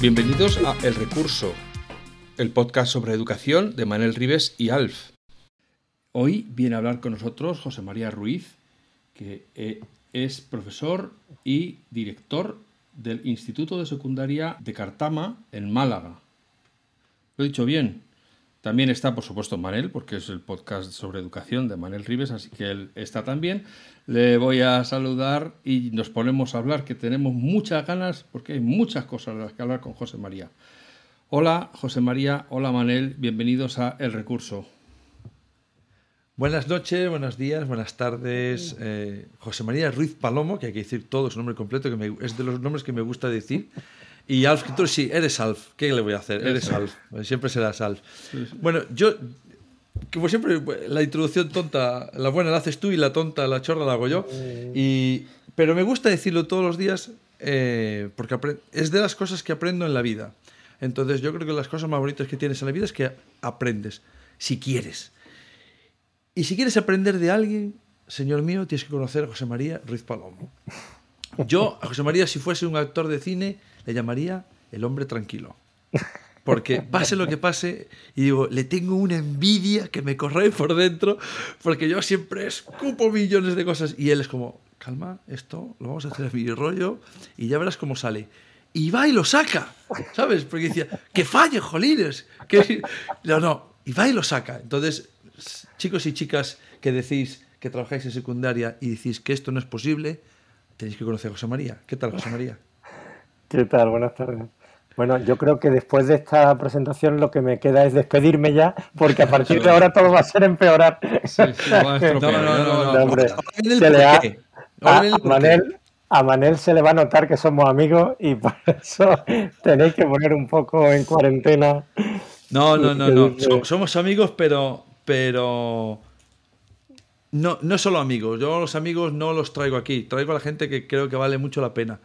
Bienvenidos a El Recurso, el podcast sobre educación de Manuel Rives y Alf. Hoy viene a hablar con nosotros José María Ruiz, que eh, es profesor y director del Instituto de Secundaria de Cartama en Málaga. Lo he dicho bien. También está, por supuesto, Manel, porque es el podcast sobre educación de Manel Rives, así que él está también. Le voy a saludar y nos ponemos a hablar, que tenemos muchas ganas, porque hay muchas cosas de las que hablar con José María. Hola, José María. Hola, Manel. Bienvenidos a El Recurso. Buenas noches, buenos días, buenas tardes. Eh, José María Ruiz Palomo, que hay que decir todo su nombre completo, que es de los nombres que me gusta decir. Y Alf, tú sí, eres Alf. ¿Qué le voy a hacer? Eres Alf. Siempre serás Alf. Bueno, yo, como siempre, la introducción tonta, la buena la haces tú y la tonta, la chorra la hago yo. Y, pero me gusta decirlo todos los días eh, porque es de las cosas que aprendo en la vida. Entonces yo creo que las cosas más bonitas que tienes en la vida es que aprendes, si quieres. Y si quieres aprender de alguien, señor mío, tienes que conocer a José María Ruiz Palomo. Yo, a José María, si fuese un actor de cine, le llamaría el hombre tranquilo. Porque pase lo que pase, y digo, le tengo una envidia que me corre por dentro, porque yo siempre escupo millones de cosas. Y él es como, calma, esto lo vamos a hacer a mi rollo, y ya verás cómo sale. Y va y lo saca, ¿sabes? Porque decía, que falle, jolines. Que... No, no, y va y lo saca. Entonces, chicos y chicas que decís que trabajáis en secundaria y decís que esto no es posible, tenéis que conocer a José María. ¿Qué tal, José María? ¿Qué tal? Buenas tardes. Bueno, yo creo que después de esta presentación lo que me queda es despedirme ya, porque a partir de ahora todo va a ser empeorar. Sí, sí, no, no, no, no, hombre. a, Manel, se le va a notar que somos amigos y por eso tenéis que poner un poco en cuarentena. No, no, no, no. Somos amigos, pero, pero no, no solo amigos. Yo los amigos no los traigo aquí. Traigo a la gente que creo que vale mucho la pena.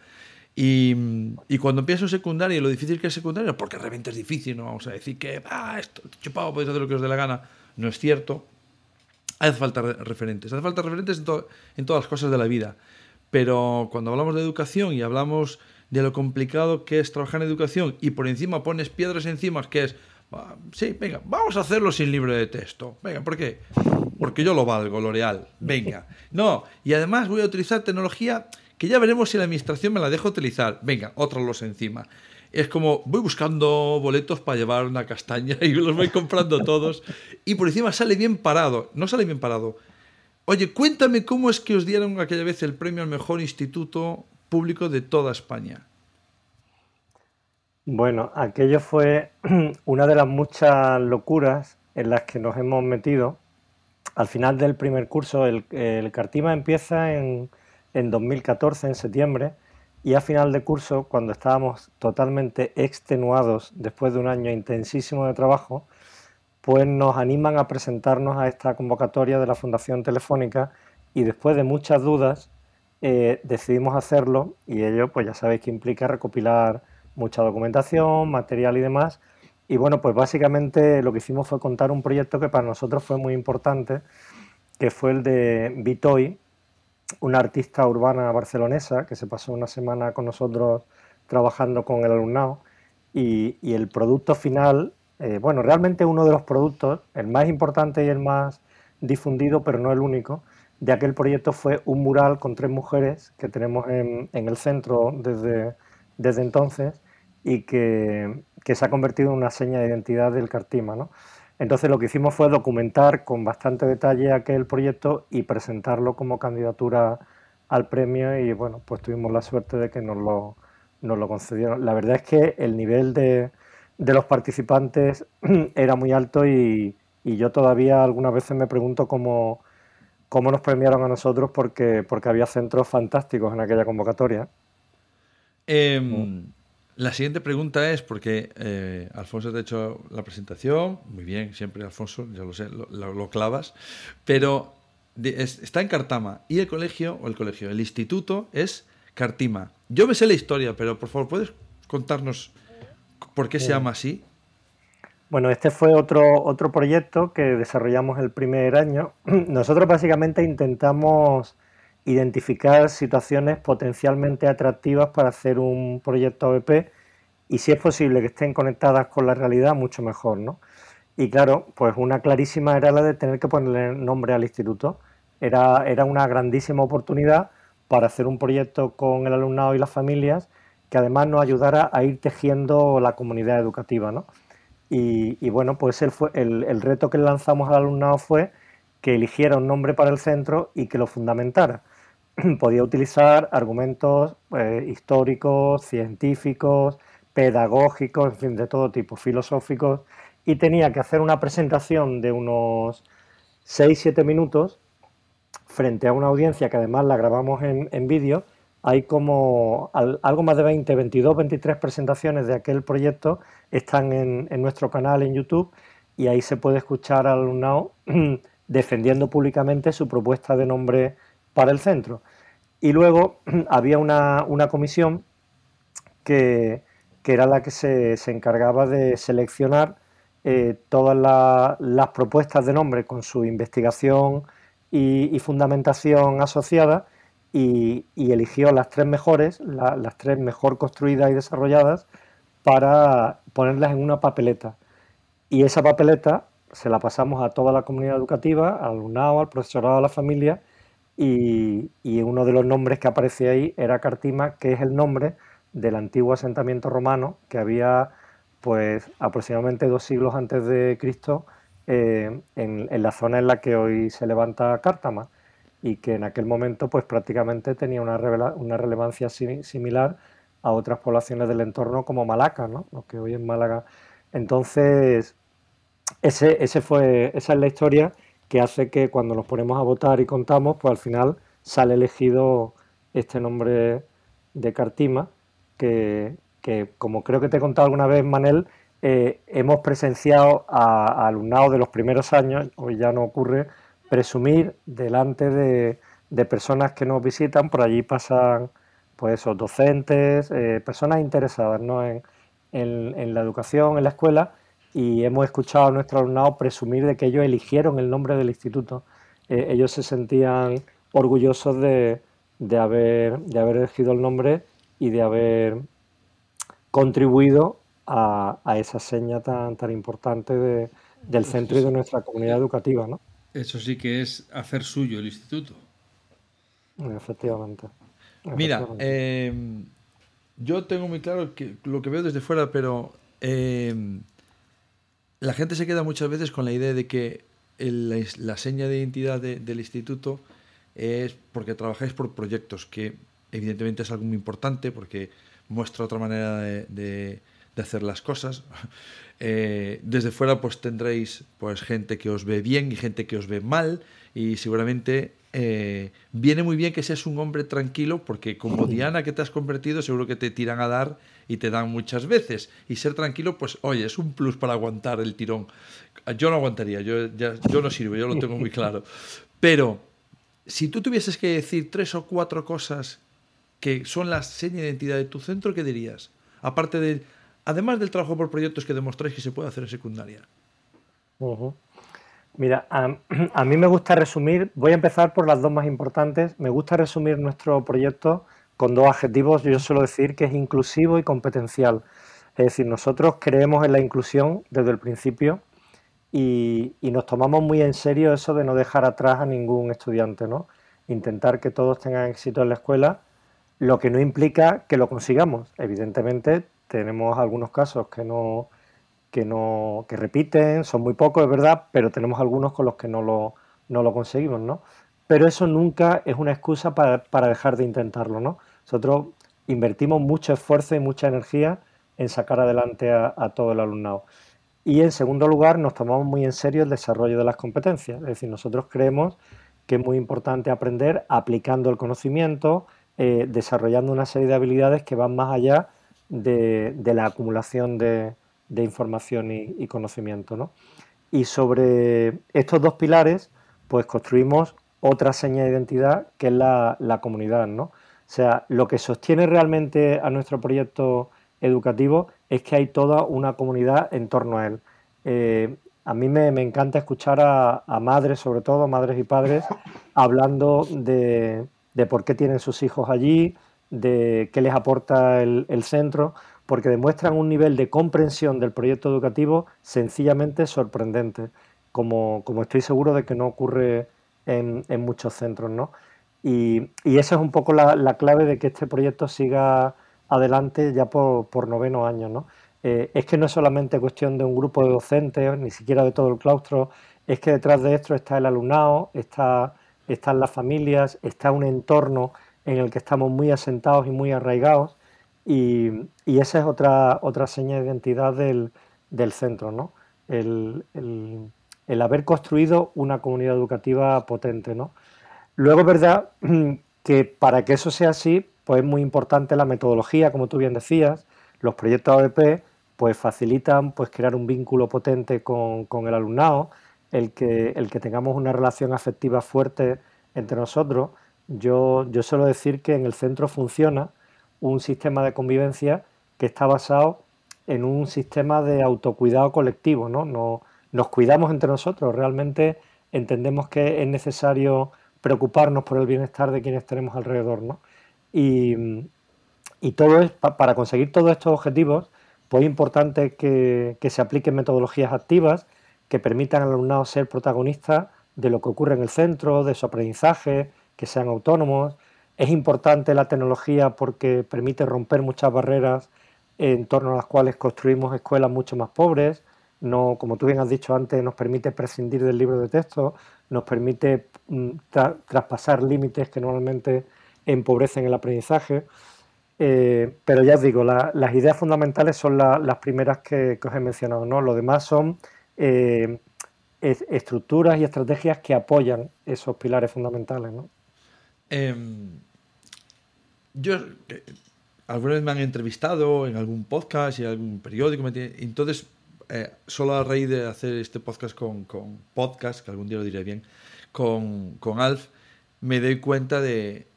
Y, y, cuando empiezo secundaria, lo difícil que es secundaria, porque realmente es difícil, no vamos a decir que, ah, esto, chupado, podéis hacer lo que os dé la gana, no es cierto. Hace falta referentes, hace falta referentes en, en todas las cosas de la vida. Pero cuando hablamos de educación y hablamos de lo complicado que es trabajar en educación y por encima pones piedras encima, que es, ah, sí, venga, vamos a hacerlo sin libro de texto. Venga, ¿por qué? Porque yo lo valgo, lo real. Venga. No, y además voy a utilizar tecnología que ya veremos si la administración me la deja utilizar. Venga, otro los encima. Es como voy buscando boletos para llevar una castaña y los voy comprando todos. Y por encima sale bien parado. No sale bien parado. Oye, cuéntame cómo es que os dieron aquella vez el premio al mejor instituto público de toda España. Bueno, aquello fue una de las muchas locuras en las que nos hemos metido. Al final del primer curso, el, el Cartima empieza en, en 2014, en septiembre, y a final de curso, cuando estábamos totalmente extenuados después de un año intensísimo de trabajo, pues nos animan a presentarnos a esta convocatoria de la Fundación Telefónica y después de muchas dudas eh, decidimos hacerlo y ello pues ya sabéis que implica recopilar mucha documentación, material y demás. Y bueno, pues básicamente lo que hicimos fue contar un proyecto que para nosotros fue muy importante, que fue el de Bitoy, una artista urbana barcelonesa que se pasó una semana con nosotros trabajando con el alumnado y, el producto final, eh, bueno, realmente uno de los productos, el más importante y el más difundido, pero no el único, de aquel proyecto fue un mural con tres mujeres que tenemos en, el centro desde, desde entonces y que, que, se ha convertido en una seña de identidad del Cartima. ¿no? Entonces lo que hicimos fue documentar con bastante detalle aquel proyecto y presentarlo como candidatura al premio y bueno, pues tuvimos la suerte de que nos lo, nos lo concedieron. La verdad es que el nivel de, de los participantes era muy alto y, y, yo todavía algunas veces me pregunto cómo, cómo nos premiaron a nosotros porque, porque había centros fantásticos en aquella convocatoria. Eh, la siguiente pregunta es, porque eh, Alfonso te ha hecho la presentación, muy bien, siempre Alfonso, ya lo sé, lo, lo clavas, pero de, es, está en Cartama y el colegio, o el colegio, el instituto es Cartima. Yo me sé la historia, pero por favor, ¿puedes contarnos por qué se llama así? Bueno, este fue otro, otro proyecto que desarrollamos el primer año. Nosotros básicamente intentamos identificar situaciones potencialmente atractivas para hacer un proyecto ABP y si es posible que estén conectadas con la realidad, mucho mejor, ¿no? Y claro, pues una clarísima era la de tener que ponerle nombre al instituto. Era, era una grandísima oportunidad para hacer un proyecto con el alumnado y las familias que además nos ayudara a ir tejiendo la comunidad educativa, ¿no? Y, bueno, pues el, el, el reto que lanzamos al alumnado fue que eligiera un nombre para el centro y que lo fundamentara. podía utilizar argumentos eh, históricos, científicos, pedagógicos, en fin, de todo tipo, filosóficos, y tenía que hacer una presentación de unos 6-7 minutos frente a una audiencia que además la grabamos en, en vídeo. Hay como al, algo más de 20, 22, 23 presentaciones de aquel proyecto, están en, en nuestro canal en YouTube y ahí se puede escuchar al alumnado defendiendo públicamente su propuesta de nombre para el centro. Y luego había una, una comisión que, que, era la que se, se encargaba de seleccionar eh, todas la, las propuestas de nombre con su investigación y, fundamentación asociada y, eligió las tres mejores, la, las tres mejor construidas y desarrolladas para ponerlas en una papeleta. Y esa papeleta se la pasamos a toda la comunidad educativa, al alumnado, al profesorado, a la familia y, uno de los nombres que aparece ahí era Cartima, que es el nombre del antiguo asentamiento romano que había pues aproximadamente dos siglos antes de Cristo eh, en, en, la zona en la que hoy se levanta Cártama y que en aquel momento pues prácticamente tenía una, una relevancia similar a otras poblaciones del entorno como Malaca, ¿no? lo que hoy es Málaga. Entonces, ese, ese fue, esa es la historia que hace que cuando nos ponemos a votar y contamos, pues al final sale elegido este nombre de Cartima, que, que como creo que te he contado alguna vez, Manel, eh, hemos presenciado a, a, de los primeros años, hoy ya no ocurre, presumir delante de, de personas que nos visitan, por allí pasan pues docentes, eh, personas interesadas ¿no? en, en la educación, en la escuela, y hemos escuchado a nuestro alumnado presumir de que ellos eligieron el nombre del instituto. Eh, ellos se sentían orgullosos de, de, haber, de haber elegido el nombre y de haber contribuido a, a esa seña tan, tan importante de, del centro y de nuestra comunidad educativa. ¿no? Eso sí que es hacer suyo el instituto. Efectivamente. Mira, eh, yo tengo muy claro que lo que veo desde fuera, pero eh, la gente se queda muchas veces con la idea de que el, la seña de identidad de, del instituto es porque trabajáis por proyectos, que evidentemente es algo muy importante porque muestra otra manera de, de, de hacer las cosas. Eh, desde fuera pues tendréis pues gente que os ve bien y gente que os ve mal y seguramente eh, viene muy bien que seas un hombre tranquilo porque como Diana que te has convertido seguro que te tiran a dar y te dan muchas veces. Y ser tranquilo, pues oye, es un plus para aguantar el tirón. Yo no aguantaría, yo, ya, yo no sirvo, yo lo tengo muy claro. Pero si tú tuvieses que decir tres o cuatro cosas que son la seña de identidad de tu centro, ¿qué dirías? Aparte de, además del trabajo por proyectos que demostráis que se puede hacer en secundaria. Mira, a, mí me gusta resumir, voy a empezar por las dos más importantes, me gusta resumir nuestro proyecto con dos adjetivos, yo suelo decir que es inclusivo y competencial. Es decir, nosotros creemos en la inclusión desde el principio y, nos tomamos muy en serio eso de no dejar atrás a ningún estudiante, ¿no? Intentar que todos tengan éxito en la escuela, lo que no implica que lo consigamos. Evidentemente, tenemos algunos casos que no, que no que repiten, son muy pocos, es verdad, pero tenemos algunos con los que no lo, no lo conseguimos, ¿no? Pero eso nunca es una excusa para, dejar de intentarlo, ¿no? Nosotros invertimos mucho esfuerzo y mucha energía en sacar adelante a, todo el alumnado. Y en segundo lugar, nos tomamos muy en serio el desarrollo de las competencias. Es decir, nosotros creemos que es muy importante aprender aplicando el conocimiento, eh, desarrollando una serie de habilidades que van más allá de, la acumulación de, información y, conocimiento. Y sobre estos dos pilares, pues construimos otra seña de identidad que es la, comunidad. ¿no? O sea, lo que sostiene realmente a nuestro proyecto educativo es que hay toda una comunidad en torno a él. Eh, a mí me, encanta escuchar a, madres, sobre todo madres y padres, hablando de, por qué tienen sus hijos allí, de qué les aporta el, centro, porque demuestran un nivel de comprensión del proyecto educativo sencillamente sorprendente, como, como estoy seguro de que no ocurre en, muchos centros. ¿no? Y, esa es un poco la, clave de que este proyecto siga adelante ya por, por noveno año. ¿no? Eh, es que no es solamente cuestión de un grupo de docentes, ni siquiera de todo el claustro, es que detrás de esto está el alumnado, está, están las familias, está un entorno en el que estamos muy asentados y muy arraigados y, esa es otra, otra seña de identidad del, centro, ¿no? El, haber construido una comunidad educativa potente, ¿no? Luego es verdad que para que eso sea así, pues es muy importante la metodología, como tú bien decías, los proyectos ABP pues facilitan pues crear un vínculo potente con, el alumnado, el que, el que tengamos una relación afectiva fuerte entre nosotros. Yo, yo suelo decir que en el centro funciona un sistema de convivencia que está basado en un sistema de autocuidado colectivo, ¿no? Nos cuidamos entre nosotros, realmente entendemos que es necesario preocuparnos por el bienestar de quienes tenemos alrededor, ¿no? Y, y todo es, para conseguir todos estos objetivos, pues es importante que, se apliquen metodologías activas que permitan al alumnado ser protagonista de lo que ocurre en el centro, de su aprendizaje, que sean autónomos. Es importante la tecnología porque permite romper muchas barreras en torno a las cuales construimos escuelas mucho más pobres. No, como tú bien has dicho antes, nos permite prescindir del libro de texto, nos permite mm, traspasar límites que normalmente empobrecen el aprendizaje. Eh, pero ya os digo, las ideas fundamentales son las primeras que, os he mencionado, ¿no? Lo demás son eh, estructuras y estrategias que apoyan esos pilares fundamentales, ¿no? Em, yo, eh, alguna me han entrevistado en algún podcast y en algún periódico, entonces, solo a raíz de hacer este podcast con, podcast, que algún día lo diré bien, con, con Alf, me doy cuenta de,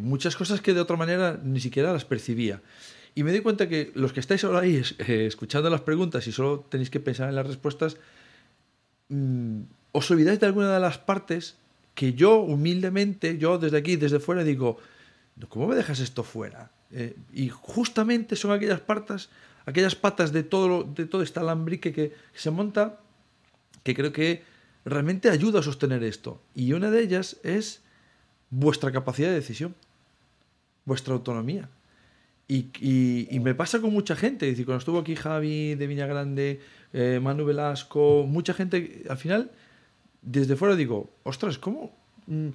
muchas cosas que de otra manera ni siquiera las percibía. Y me doy cuenta que los que estáis ahora ahí eh, escuchando las preguntas y solo tenéis que pensar en las respuestas, mm, os olvidáis de alguna de las partes que yo humildemente, yo desde aquí, desde fuera, digo, ¿cómo me dejas esto fuera? Eh, y justamente son aquellas patas, aquellas patas de todo, de todo este alambrique que se monta, que creo que realmente ayuda a sostener esto. Y una de ellas es vuestra capacidad de decisión, vuestra autonomía. Y, me pasa con mucha gente, cuando estuvo aquí Javi de Viña Grande, eh, Manu Velasco, mucha gente, al final, desde fuera digo, ostras, ¿cómo? Mm,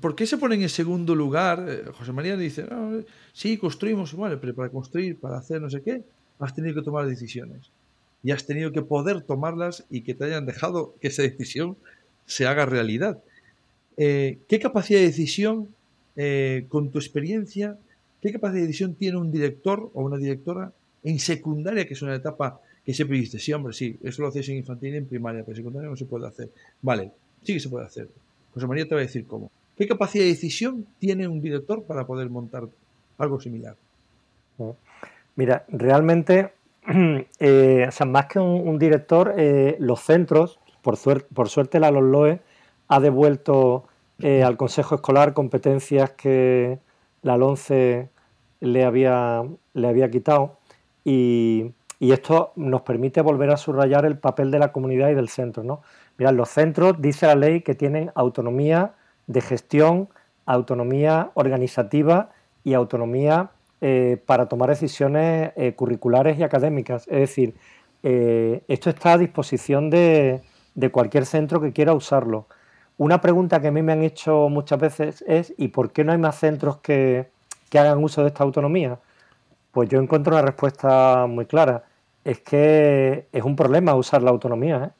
¿Por qué se ponen en segundo lugar? Eh, José María dice, ah, sí, construimos, vale, pero para construir, para hacer no sé qué, has tenido que tomar decisiones. Y has tenido que poder tomarlas y que te hayan dejado que esa decisión se haga realidad. Eh, ¿qué capacidad de decisión, eh, con tu experiencia, qué capacidad de decisión tiene un director o una directora en secundaria, que es una etapa que siempre dices, sí, hombre, sí, eso lo haces en infantil y en primaria, pero en secundaria no se puede hacer. Vale, sí que se puede hacer. José María te va a decir cómo. ¿Qué capacidad de decisión tiene un director para poder montar algo similar? Mira, realmente, eh, más que un, director, los centros, por, por suerte la LOE ha devuelto eh, al Consejo Escolar competencias que la LONCE le había, le había quitado y, esto nos permite volver a subrayar el papel de la comunidad y del centro. ¿no? Mirad, los centros, dice la ley, que tienen autonomía de gestión, autonomía organizativa y autonomía eh, para tomar decisiones eh, curriculares y académicas. Es decir, esto está a disposición de, cualquier centro que quiera usarlo. Una pregunta que a mí me han hecho muchas veces es ¿y por qué no hay más centros que hagan uso de esta autonomía? Pues yo encuentro una respuesta muy clara. Es que es un problema usar la autonomía. ¿eh?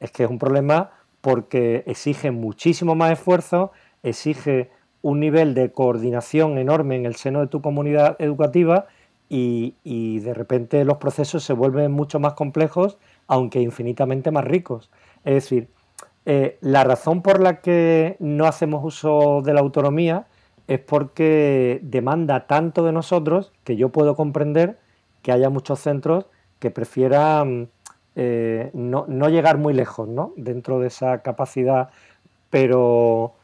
Es que es un problema porque exige muchísimo más esfuerzo, exige un nivel de coordinación enorme en el seno de tu comunidad educativa y, de repente los procesos se vuelven mucho más complejos, aunque infinitamente más ricos. Es decir, eh, la razón por la que no hacemos uso de la autonomía es porque demanda tanto de nosotros que yo puedo comprender que haya muchos centros que prefieran eh, no, llegar muy lejos ¿no? dentro de esa capacidad, pero,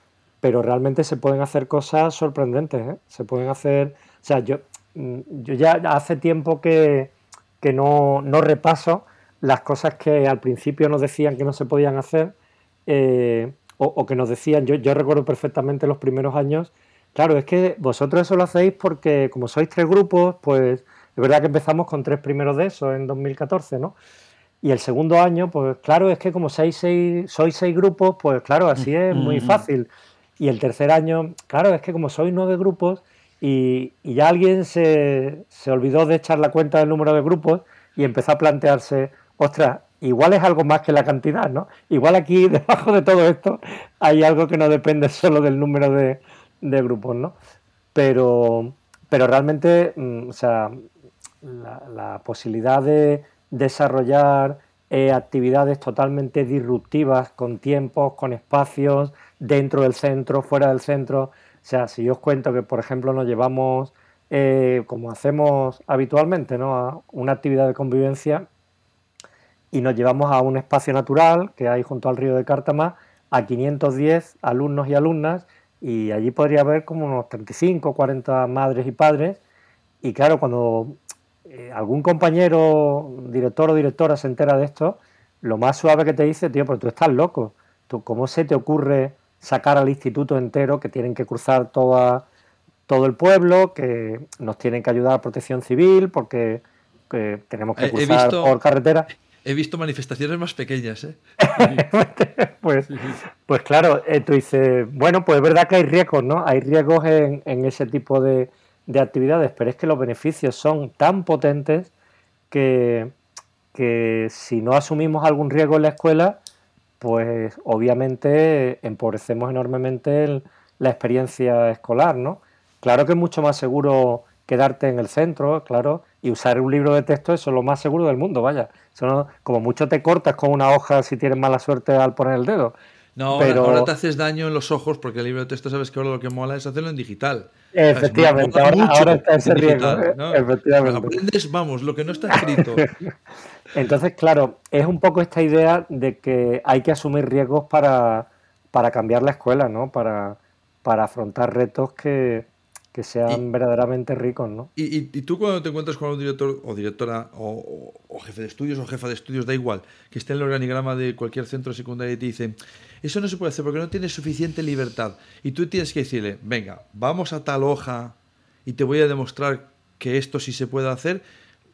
pero realmente se pueden hacer cosas sorprendentes. ¿eh? Se pueden hacer. O sea, yo, mm, yo ya hace tiempo que, que no, no, repaso las cosas que al principio nos decían que no se podían hacer eh, o, o, que nos decían. Yo, yo recuerdo perfectamente los primeros años Claro, es que vosotros eso lo hacéis porque como sois tres grupos, pues es verdad que empezamos con tres primeros de eso en 2014, ¿no? Y el segundo año, pues claro, es que como seis, seis, sois seis grupos, pues claro, así es muy mm-hmm. fácil. Y el tercer año, claro, es que como sois nueve grupos y, y ya alguien se, se, olvidó de echar la cuenta del número de grupos y empezó a plantearse, ostras, igual es algo más que la cantidad, ¿no? Igual aquí, debajo de todo esto, hay algo que no depende solo del número de, de grupos, ¿no? Pero, pero realmente, mm, o sea, la, posibilidad de desarrollar eh, actividades totalmente disruptivas, con tiempos, con espacios, dentro del centro, fuera del centro. O sea, si yo os cuento que, por ejemplo, nos llevamos, eh, como hacemos habitualmente, ¿no? a una actividad de convivencia y nos llevamos a un espacio natural que hay junto al río de Cártama a 510 alumnos y alumnas y allí podría haber como unos 35, 40 madres y padres. Y claro, cuando eh, algún compañero, director o directora se entera de esto, lo más suave que te dice, tío, pero tú estás loco. ¿Tú, ¿Cómo se te ocurre sacar al instituto entero que tienen que cruzar toda, todo el pueblo, que nos tienen que ayudar a protección civil porque tenemos que cruzar por carretera? He visto manifestaciones más pequeñas, ¿eh? pues, pues claro, eh, tú dices, bueno, pues es verdad que hay riesgos, ¿no? Hay riesgos en, ese tipo de, actividades, pero es que los beneficios son tan potentes que, que si no asumimos algún riesgo en la escuela, pues obviamente empobrecemos enormemente la experiencia escolar, ¿no? Claro que es mucho más seguro quedarte en el centro, claro, y usar un libro de texto, eso es lo más seguro del mundo, vaya. Eso como mucho te cortas con una hoja si tienes mala suerte al poner el dedo. No, pero... ahora te haces daño en los ojos porque el libro de texto sabes que ahora lo que mola es hacerlo en digital. Efectivamente, ahora, está ese riesgo. ¿eh? Efectivamente. Aprendes, vamos, lo que no está escrito. Entonces, claro, es un poco esta idea de que hay que asumir riesgos para, para cambiar la escuela, ¿no? Para, para afrontar retos que, que sean verdaderamente ricos, ¿no? Y, y, tú cuando te encuentras con un director o directora o, jefe de estudios o jefa de estudios, da igual, que esté en el organigrama de cualquier centro secundario y te dicen, eso no se puede hacer porque no tienes suficiente libertad. Y tú tienes que decirle, venga, vamos a tal hoja y te voy a demostrar que esto sí se puede hacer.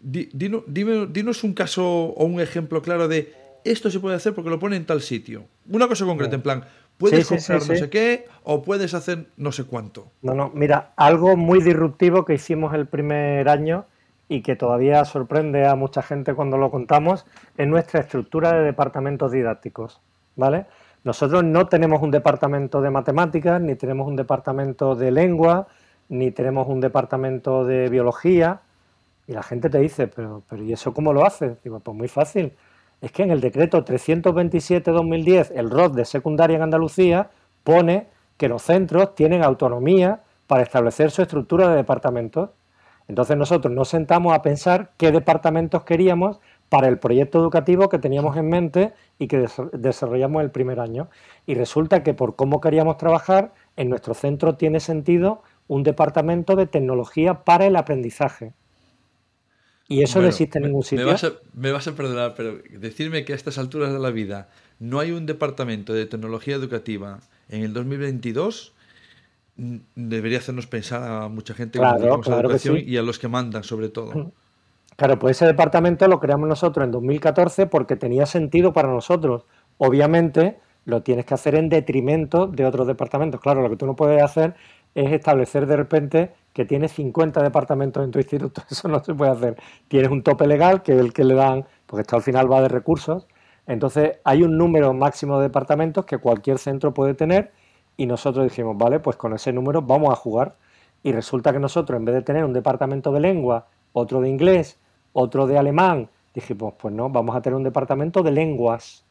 dinos un caso o un ejemplo claro de esto se puede hacer porque lo pone en tal sitio. Una cosa concreta, en plan, Puedes comprar no sé qué o puedes hacer no sé cuánto. No, no, mira, algo muy disruptivo que hicimos el primer año y que todavía sorprende a mucha gente cuando lo contamos es nuestra estructura de departamentos didácticos, ¿vale? Nosotros no tenemos un departamento de matemáticas, ni tenemos un departamento de lengua, ni tenemos un departamento de biología. Y la gente te dice, pero, pero ¿y eso cómo lo haces? Digo, pues muy fácil es que en el decreto 327-2010, el ROD de secundaria en Andalucía pone que los centros tienen autonomía para establecer su estructura de departamentos. Entonces nosotros nos sentamos a pensar qué departamentos queríamos para el proyecto educativo que teníamos en mente y que desarrollamos el primer año. Y resulta que por cómo queríamos trabajar, en nuestro centro tiene sentido un departamento de tecnología para el aprendizaje. Y eso no existe en ningún sitio. Me vas, a, perdonar, pero decirme que a estas alturas de la vida no hay un departamento de tecnología educativa en el 2022 debería hacernos pensar a mucha gente claro, que educación y a los que mandan sobre todo. Claro, pues ese departamento lo creamos nosotros en 2014 porque tenía sentido para nosotros. Obviamente lo tienes que hacer en detrimento de otros departamentos. Claro, lo que tú no puedes hacer es establecer de repente que tienes 50 departamentos en tu instituto. Eso no se puede hacer. Tienes un tope legal, que es el que le dan, porque esto al final va de recursos. Entonces, hay un número máximo de departamentos que cualquier centro puede tener y nosotros dijimos, vale, pues con ese número vamos a jugar. Y resulta que nosotros, en vez de tener un departamento de lengua, otro de inglés, otro de alemán, dijimos, pues no, vamos a tener un departamento de lenguas.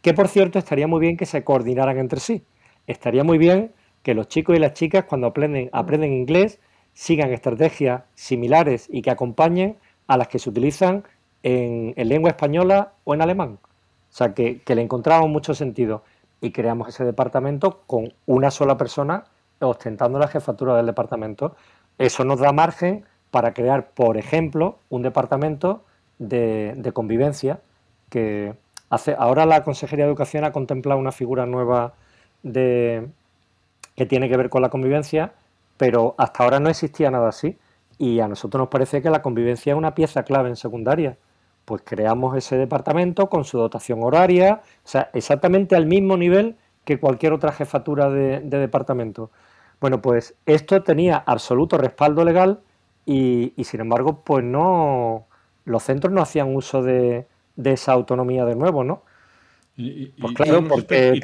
Que por cierto, estaría muy bien que se coordinaran entre sí. Estaría muy bien que los chicos y las chicas, cuando aprenden, aprenden inglés, sigan estrategias similares y que acompañen a las que se utilizan en, lengua española o en alemán. O sea, que, que le encontramos mucho sentido y creamos ese departamento con una sola persona ostentando la jefatura del departamento. Eso nos da margen para crear, por ejemplo, un departamento de, convivencia que hace ahora la Consejería de Educación ha contemplado una figura nueva de que tiene que ver con la convivencia, pero hasta ahora no existía nada así y a nosotros nos parece que la convivencia es una pieza clave en secundaria pues creamos ese departamento con su dotación horaria, o sea, exactamente al mismo nivel que cualquier otra jefatura de, departamento. Bueno, pues esto tenía absoluto respaldo legal y, sin embargo, pues no, los centros no hacían uso de, esa autonomía de nuevo, ¿no? Y, pues claro, porque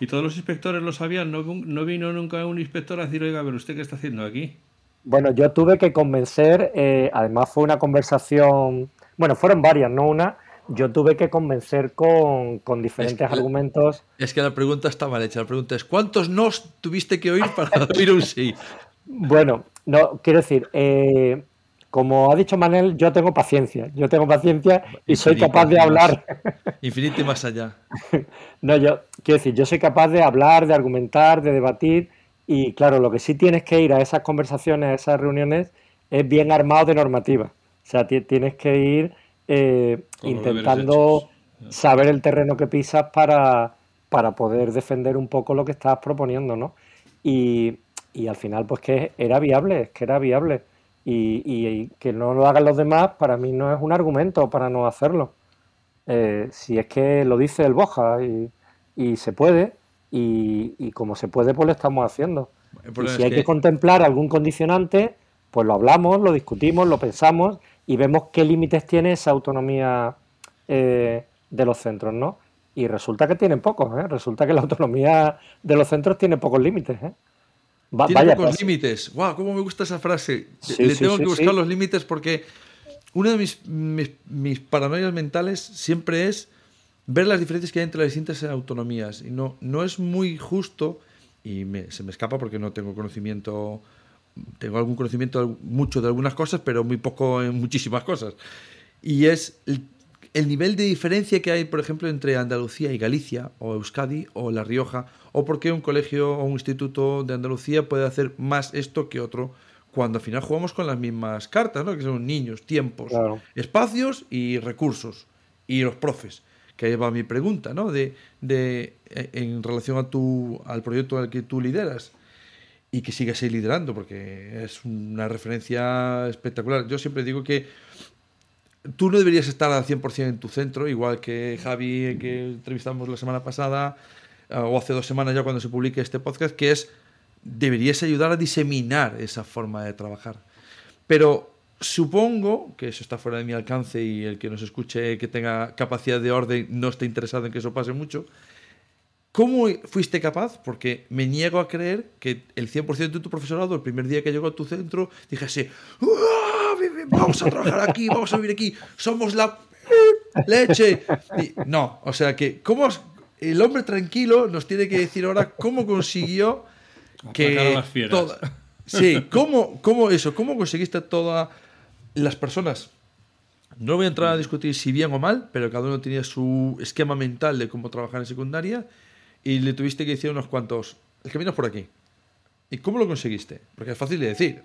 y, todos los inspectores lo sabían, no, no, vino nunca un inspector a decir, oiga, pero usted qué está haciendo aquí. Bueno, yo tuve que convencer, eh, además fue una conversación bueno, fueron varias, no una. Yo tuve que convencer con, diferentes argumentos. Es que la pregunta está mal hecha. La pregunta es: ¿cuántos nos tuviste que oír para oír un sí? Bueno, no, quiero decir, eh, como ha dicho Manel, yo tengo paciencia. Yo tengo paciencia y soy capaz de hablar. Infinito y más allá. no, yo quiero decir, yo soy capaz de hablar, de argumentar, de debatir. Y claro, lo que sí tienes que ir a esas conversaciones, a esas reuniones, es bien armado de normativa. O sea, tienes que ir eh, intentando saber el terreno que pisas para, para, poder defender un poco lo que estás proponiendo, ¿no? Y, al final, pues que era viable, es que era viable. Y, que no lo hagan los demás, para mí no es un argumento para no hacerlo. Eh, si es que lo dice el Boja y, se puede, y, como se puede, pues lo estamos haciendo. Y si hay que contemplar algún condicionante, pues lo hablamos, lo discutimos, lo pensamos y vemos qué límites tiene esa autonomía eh, de los centros, ¿no? Y resulta que tienen pocos, ¿eh? Resulta que la autonomía de los centros tiene pocos límites, ¿eh? Tiene pocos límites. ¡Wow! ¿Cómo me gusta esa frase? Le tengo que buscar los límites porque una de mis, mis, paranoias mentales siempre es ver las diferencias que hay entre las distintas autonomías. Y no, no es muy justo, y se me escapa porque no tengo conocimiento tengo algún conocimiento mucho de algunas cosas, pero muy poco en muchísimas cosas. Y es el, nivel de diferencia que hay, por ejemplo, entre Andalucía y Galicia, o Euskadi, o La Rioja, o por qué un colegio o un instituto de Andalucía puede hacer más esto que otro, cuando al final jugamos con las mismas cartas, ¿no? que son niños, tiempos, espacios y recursos, y los profes. Que ahí va mi pregunta, ¿no? De, de, en relación a tu, al proyecto al que tú lideras y que sigas ahí liderando, porque es una referencia espectacular. Yo siempre digo que tú no deberías estar al 100% en tu centro, igual que Javi, que entrevistamos la semana pasada, eh, o hace dos semanas ya cuando se publique este podcast, que es, deberías ayudar a diseminar esa forma de trabajar. Pero supongo que eso está fuera de mi alcance y el que nos escuche que tenga capacidad de orden no esté interesado en que eso pase mucho, ¿Cómo fuiste capaz? Porque me niego a creer que el 100% de tu profesorado, el primer día que llegó a tu centro, dijese, vamos a trabajar aquí, vamos a vivir aquí, somos la leche. no, o sea que, ¿cómo el hombre tranquilo nos tiene que decir ahora cómo consiguió que... Toda, sí, ¿cómo, ¿cómo eso? ¿Cómo conseguiste todas las personas? No voy a entrar a discutir si bien o mal, pero cada uno tenía su esquema mental de cómo trabajar en secundaria y le tuviste que decir unos cuantos, el camino es por aquí. ¿Y cómo lo conseguiste? Porque es fácil de decir.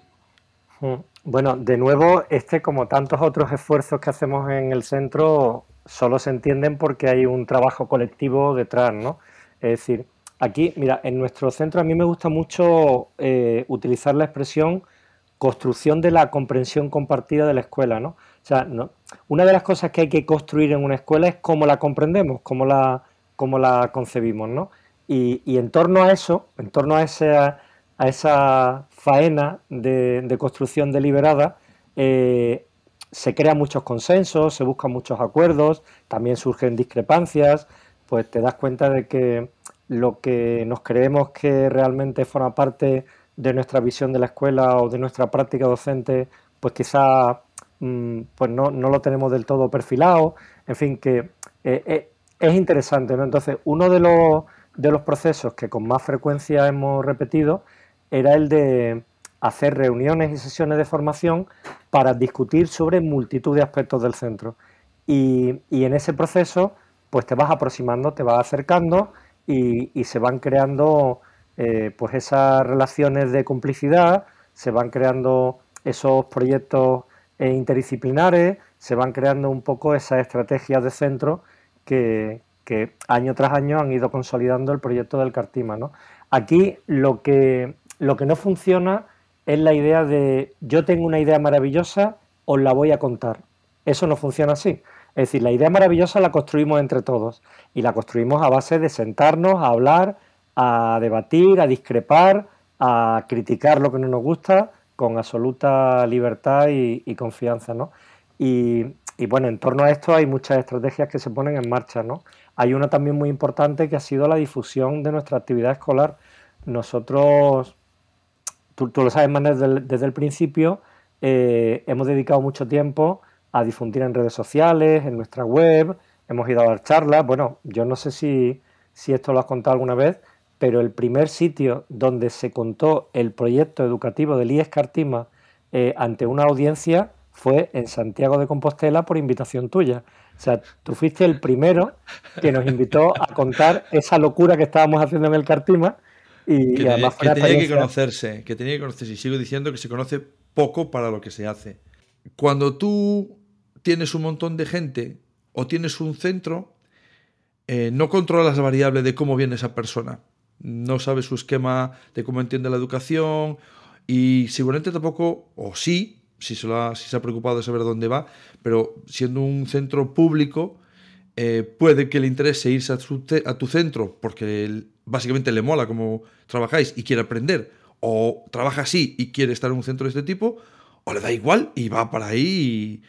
Mm. Bueno, de nuevo, este como tantos otros esfuerzos que hacemos en el centro, solo se entienden porque hay un trabajo colectivo detrás, ¿no? Es decir, aquí, mira, en nuestro centro a mí me gusta mucho eh, utilizar la expresión construcción de la comprensión compartida de la escuela, ¿no? O sea, no, una de las cosas que hay que construir en una escuela es cómo la comprendemos, cómo la, cómo la concebimos, ¿no? Y, en torno a eso, en torno a ese, a esa faena de, construcción deliberada, eh, se crean muchos consensos, se buscan muchos acuerdos, también surgen discrepancias, pues te das cuenta de que lo que nos creemos que realmente forma parte de nuestra visión de la escuela o de nuestra práctica docente, pues quizá mm, pues no, lo tenemos del todo perfilado. En fin, que eh, eh, es interesante. ¿no? Entonces, uno de los, de los procesos que con más frecuencia hemos repetido era el de hacer reuniones y sesiones de formación para discutir sobre multitud de aspectos del centro. Y, en ese proceso, pues te vas aproximando, te vas acercando y, se van creando eh, pues esas relaciones de complicidad, se van creando esos proyectos eh, interdisciplinares, se van creando un poco esas estrategias de centro que, año tras año han ido consolidando el proyecto del Cartima. ¿no? Aquí lo que, lo que no funciona es la idea de yo tengo una idea maravillosa, os la voy a contar. Eso no funciona así. Es decir, la idea maravillosa la construimos entre todos y la construimos a base de sentarnos, a hablar, a debatir, a discrepar, a criticar lo que no nos gusta con absoluta libertad y, confianza. ¿no? Y, bueno, en torno a esto hay muchas estrategias que se ponen en marcha. ¿no? Hay una también muy importante que ha sido la difusión de nuestra actividad escolar. Nosotros tú, lo sabes más desde el, principio, eh, hemos dedicado mucho tiempo a difundir en redes sociales, en nuestra web, hemos ido a dar charlas. Bueno, yo no sé si, esto lo has contado alguna vez, pero el primer sitio donde se contó el proyecto educativo del IES Cartima eh, ante una audiencia fue en Santiago de Compostela por invitación tuya. O sea, tú fuiste el primero que nos invitó a contar esa locura que estábamos haciendo en el Cartima y, que, además que tenía que conocerse, que tenía que conocerse. Y sigo diciendo que se conoce poco para lo que se hace. Cuando tú tienes un montón de gente o tienes un centro, eh, no controlas las variables de cómo viene esa persona. No sabes su esquema de cómo entiende la educación y seguramente tampoco, o sí, si se, si se ha preocupado de saber dónde va, pero siendo un centro público, eh, puede que le interese irse a tu, centro porque básicamente le mola cómo trabajáis y quiere aprender, o trabaja así y quiere estar en un centro de este tipo, o le da igual y va para ahí.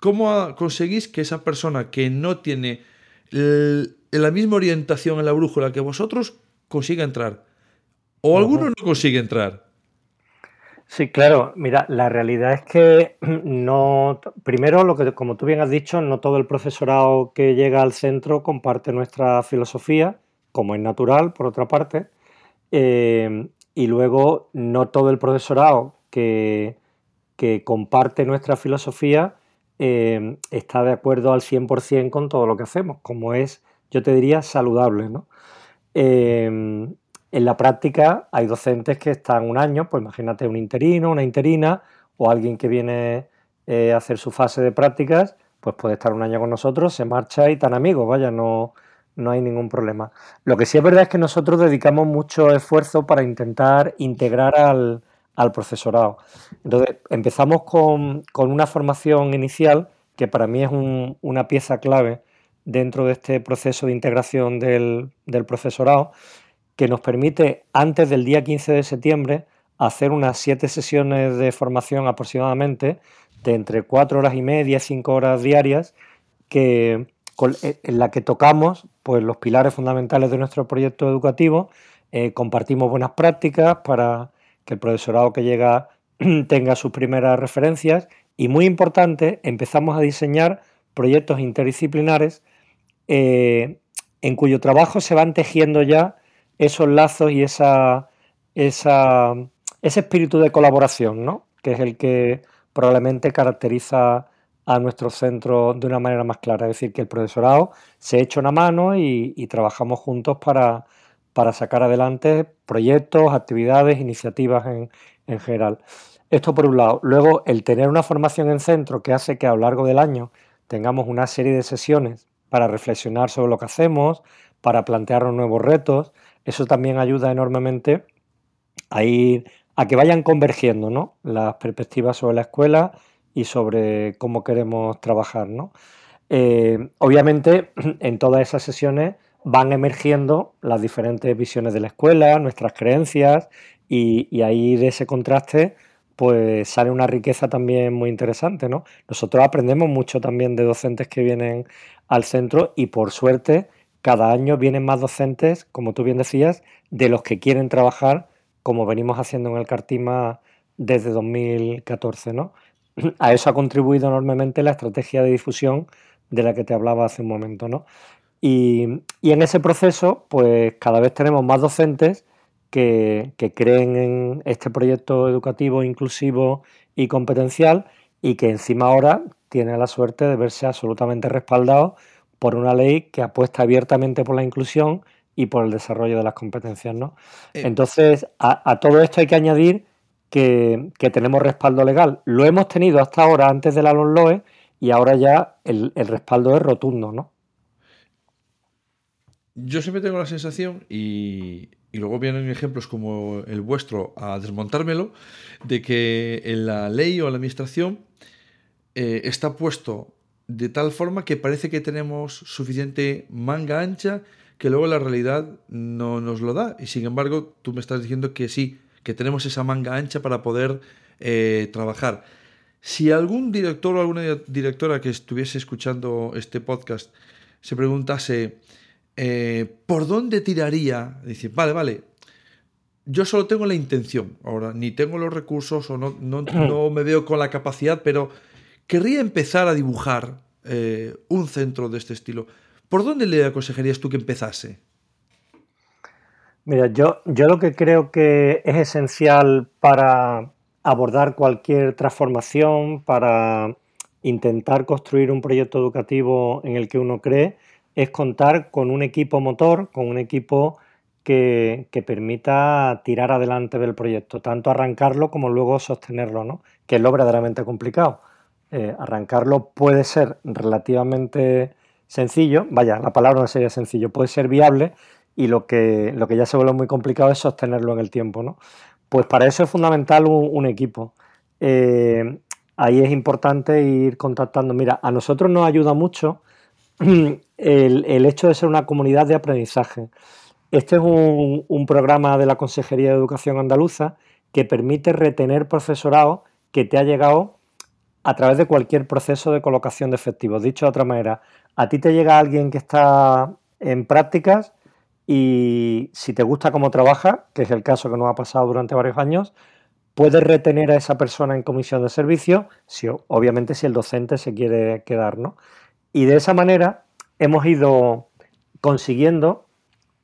¿Cómo conseguís que esa persona que no tiene la misma orientación en la brújula que vosotros consiga entrar? ¿O alguno no consigue entrar? Sí, claro. Mira, la realidad es que no. Primero, lo que, como tú bien has dicho, no todo el profesorado que llega al centro comparte nuestra filosofía, como es natural, por otra parte. Eh, y luego, no todo el profesorado que, que comparte nuestra filosofía eh, está de acuerdo al 100% con todo lo que hacemos, como es, yo te diría, saludable. ¿no? Eh, en la práctica hay docentes que están un año, pues imagínate un interino, una interina o alguien que viene a hacer su fase de prácticas, pues puede estar un año con nosotros, se marcha y tan amigos, vaya, no, no hay ningún problema. Lo que sí es verdad es que nosotros dedicamos mucho esfuerzo para intentar integrar al, profesorado. Entonces, empezamos con, una formación inicial que para mí es una pieza clave dentro de este proceso de integración del, del profesorado que nos permite antes del día 15 de septiembre hacer unas siete sesiones de formación aproximadamente de entre cuatro horas y media y cinco horas diarias que, en la que tocamos pues, los pilares fundamentales de nuestro proyecto educativo, eh, compartimos buenas prácticas para que el profesorado que llega tenga sus primeras referencias y muy importante, empezamos a diseñar proyectos interdisciplinares eh, en cuyo trabajo se van tejiendo ya esos lazos y esa, ese espíritu de colaboración, ¿no? que es el que probablemente caracteriza a nuestro centro de una manera más clara. Es decir, que el profesorado se echa una mano y, trabajamos juntos para, para, sacar adelante proyectos, actividades, iniciativas en, en general. Esto por un lado. Luego, el tener una formación en centro que hace que a lo largo del año tengamos una serie de sesiones para reflexionar sobre lo que hacemos, para plantearnos nuevos retos, eso también ayuda enormemente a ir a que vayan convergiendo ¿no? las perspectivas sobre la escuela y sobre cómo queremos trabajar. ¿no? Eh, obviamente, en todas esas sesiones van emergiendo las diferentes visiones de la escuela, nuestras creencias y, ahí de ese contraste pues sale una riqueza también muy interesante, ¿no? Nosotros aprendemos mucho también de docentes que vienen al centro y por suerte cada año vienen más docentes, como tú bien decías, de los que quieren trabajar como venimos haciendo en el Cartima desde 2014, ¿no? A eso ha contribuido enormemente la estrategia de difusión de la que te hablaba hace un momento, ¿no? Y, en ese proceso, pues cada vez tenemos más docentes que, creen en este proyecto educativo inclusivo y competencial y que encima ahora tiene la suerte de verse absolutamente respaldado por una ley que apuesta abiertamente por la inclusión y por el desarrollo de las competencias. ¿no? Eh. Entonces, a, todo esto hay que añadir que, tenemos respaldo legal. Lo hemos tenido hasta ahora, antes de la LOE, y ahora ya el, respaldo es rotundo. ¿no? Yo siempre tengo la sensación, y, luego vienen ejemplos como el vuestro a desmontármelo, de que en la ley o en la administración eh, está puesto de tal forma que parece que tenemos suficiente manga ancha que luego la realidad no nos lo da. Y sin embargo, tú me estás diciendo que sí, que tenemos esa manga ancha para poder eh, trabajar. Si algún director o alguna directora que estuviese escuchando este podcast se preguntase, eh, ¿por dónde tiraría? Dice, vale, vale, yo solo tengo la intención, ahora ni tengo los recursos o no, no, me veo con la capacidad, pero querría empezar a dibujar eh, un centro de este estilo. ¿Por dónde le aconsejarías tú que empezase? Mira, yo, yo lo que creo que es esencial para abordar cualquier transformación, para intentar construir un proyecto educativo en el que uno cree, es contar con un equipo motor, con un equipo que, permita tirar adelante del proyecto, tanto arrancarlo como luego sostenerlo, ¿no? que es lo verdaderamente complicado. Eh, arrancarlo puede ser relativamente sencillo, vaya, la palabra no sería sencillo, puede ser viable y lo que, lo que ya se vuelve muy complicado es sostenerlo en el tiempo. ¿no? Pues para eso es fundamental un, equipo. Eh, ahí es importante ir contactando. Mira, a nosotros nos ayuda mucho el, hecho de ser una comunidad de aprendizaje. Este es un, programa de la Consejería de Educación Andaluza que permite retener profesorado que te ha llegado a través de cualquier proceso de colocación de efectivos. Dicho de otra manera, a ti te llega alguien que está en prácticas y si te gusta cómo trabaja, que es el caso que nos ha pasado durante varios años, puedes retener a esa persona en comisión de servicio, si, obviamente si el docente se quiere quedar, ¿no? Y de esa manera hemos ido consiguiendo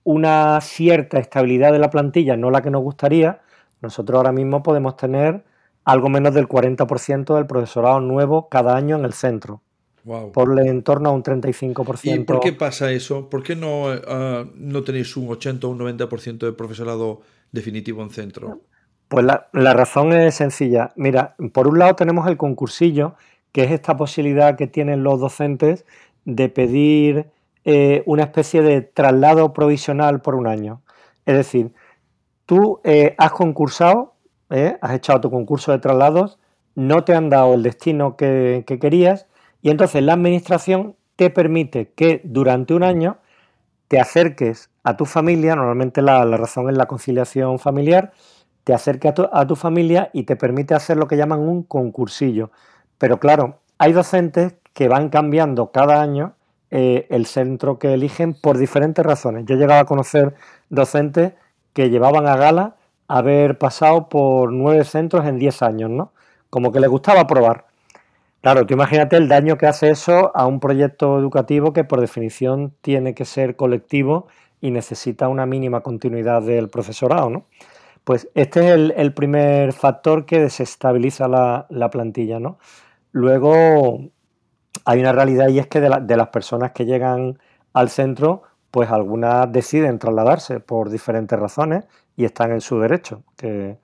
una cierta estabilidad de la plantilla, no la que nos gustaría. Nosotros ahora mismo podemos tener algo menos del 40% del profesorado nuevo cada año en el centro. Por en torno a un 35%. ¿Y por qué pasa eso? ¿Por qué no, ah, no tenéis un 80 o un 90% de profesorado definitivo en centro? Pues la, la, razón es sencilla. Mira, por un lado tenemos el concursillo, que es esta posibilidad que tienen los docentes de pedir eh, una especie de traslado provisional por un año. Es decir, tú eh, has concursado, eh, has echado tu concurso de traslados, no te han dado el destino que, querías y entonces la administración te permite que durante un año te acerques a tu familia, normalmente la, razón es la conciliación familiar, te acerques a tu, a tu familia y te permite hacer lo que llaman un concursillo. Pero claro, hay docentes que van cambiando cada año eh, el centro que eligen por diferentes razones. Yo he llegado a conocer docentes que llevaban a gala haber pasado por nueve centros en diez años, ¿no? Como que les gustaba probar. Claro, tú imagínate el daño que hace eso a un proyecto educativo que por definición tiene que ser colectivo y necesita una mínima continuidad del profesorado, ¿no? Pues este es el, primer factor que desestabiliza la, la plantilla, ¿no? Luego hay una realidad y es que de, las personas que llegan al centro, pues algunas deciden trasladarse por diferentes razones y están en su derecho. Que,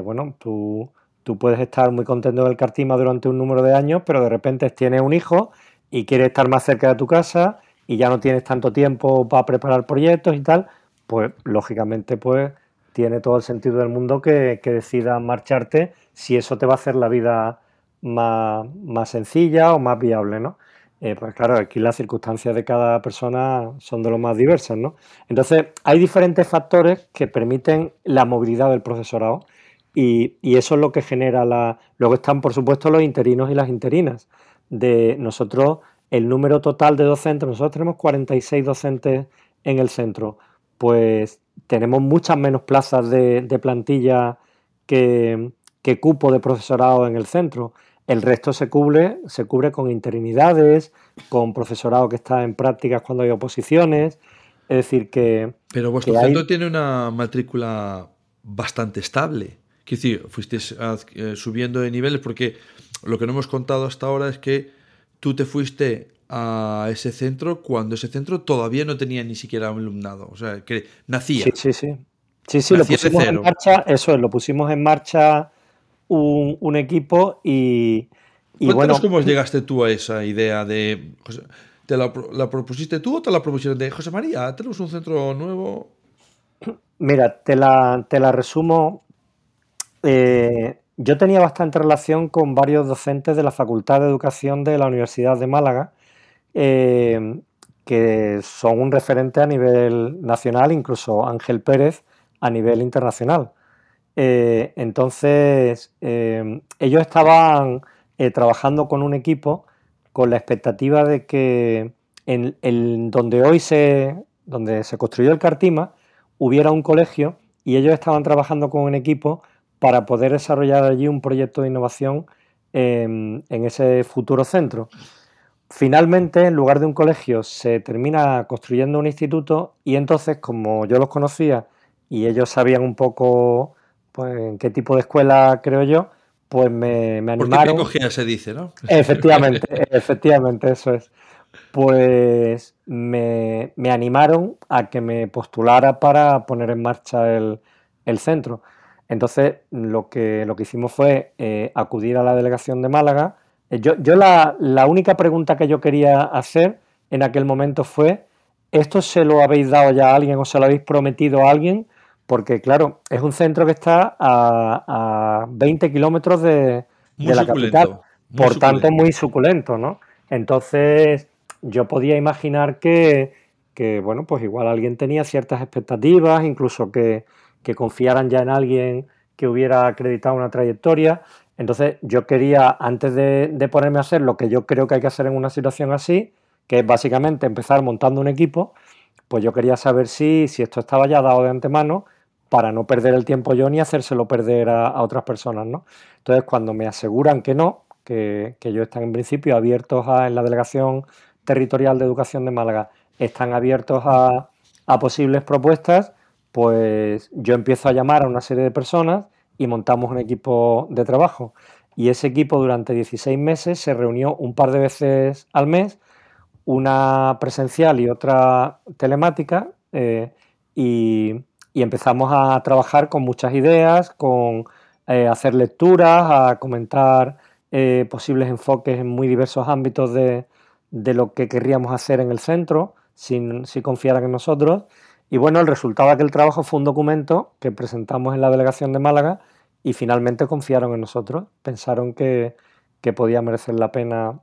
bueno, tú, tú, puedes estar muy contento del Cartima durante un número de años, pero de repente tienes un hijo y quieres estar más cerca de tu casa y ya no tienes tanto tiempo para preparar proyectos y tal, pues lógicamente pues tiene todo el sentido del mundo que, que decidas marcharte si eso te va a hacer la vida más, sencilla o más viable, ¿no? eh, pues claro, aquí las circunstancias de cada persona son de lo más diversas, ¿no? Entonces, hay diferentes factores que permiten la movilidad del profesorado y, eso es lo que genera la... Luego están, por supuesto, los interinos y las interinas. De nosotros, el número total de docentes, nosotros tenemos 46 docentes en el centro, pues tenemos muchas menos plazas de, plantilla que, que cupo de profesorado en el centro. El resto se cubre, se cubre con interinidades, con profesorado que está en prácticas cuando hay oposiciones. Es decir, que. Pero vuestro centro tiene una matrícula bastante estable. Quiero decir, fuisteis eh, subiendo de niveles porque lo que no hemos contado hasta ahora es que tú te fuiste a ese centro cuando ese centro todavía no tenía ni siquiera un alumnado. O sea, que nacía. Sí, sí, sí. Sí, sí, lo pusimos en marcha, eso es, lo pusimos en marcha un, equipo y, y bueno. cómo llegaste tú a esa idea de. ¿Te la, propusiste tú o te la propusieron de José María? ¿Tenemos un centro nuevo? Mira, te la, te la resumo. Eh, yo tenía bastante relación con varios docentes de la Facultad de Educación de la Universidad de Málaga, eh, que son un referente a nivel nacional, incluso Ángel Pérez a nivel internacional. Eh, entonces, ellos estaban trabajando con un equipo con la expectativa de que en, donde hoy se, donde se construyó el Cartima hubiera un colegio y ellos estaban trabajando con un equipo para poder desarrollar allí un proyecto de innovación en ese futuro centro. Finalmente, en lugar de un colegio, se termina construyendo un instituto y entonces, como yo los conocía y ellos sabían un poco pues en qué tipo de escuela creo yo, pues me, me animaron. ¿Por qué se dice, ¿no? Efectivamente, efectivamente, eso es. Pues me, animaron a que me postulara para poner en marcha el, centro. Entonces, lo que, lo que hicimos fue eh, acudir a la delegación de Málaga. Eh, yo, yo la, la, única pregunta que yo quería hacer en aquel momento fue, ¿esto se lo habéis dado ya a alguien o se lo habéis prometido a alguien? porque claro, es un centro que está a, 20 kilómetros de, la capital, por tanto muy suculento, ¿no? Entonces yo podía imaginar que, bueno, pues igual alguien tenía ciertas expectativas, incluso que, confiaran ya en alguien que hubiera acreditado una trayectoria. Entonces yo quería, antes de, ponerme a hacer lo que yo creo que hay que hacer en una situación así, que es básicamente empezar montando un equipo, pues yo quería saber si, si esto estaba ya dado de antemano para no perder el tiempo yo ni hacérselo perder a, otras personas, ¿no? Entonces, cuando me aseguran que no, que, que ellos están en principio abiertos a, en la Delegación Territorial de Educación de Málaga, están abiertos a, posibles propuestas, pues yo empiezo a llamar a una serie de personas y montamos un equipo de trabajo. Y ese equipo durante 16 meses se reunió un par de veces al mes, una presencial y otra telemática, eh, y, empezamos a trabajar con muchas ideas, con eh, hacer lecturas, a comentar eh, posibles enfoques en muy diversos ámbitos de, lo que querríamos hacer en el centro, sin, si confiaran en nosotros. Y bueno, el resultado de aquel trabajo fue un documento que presentamos en la delegación de Málaga y finalmente confiaron en nosotros, pensaron que, podía merecer la pena.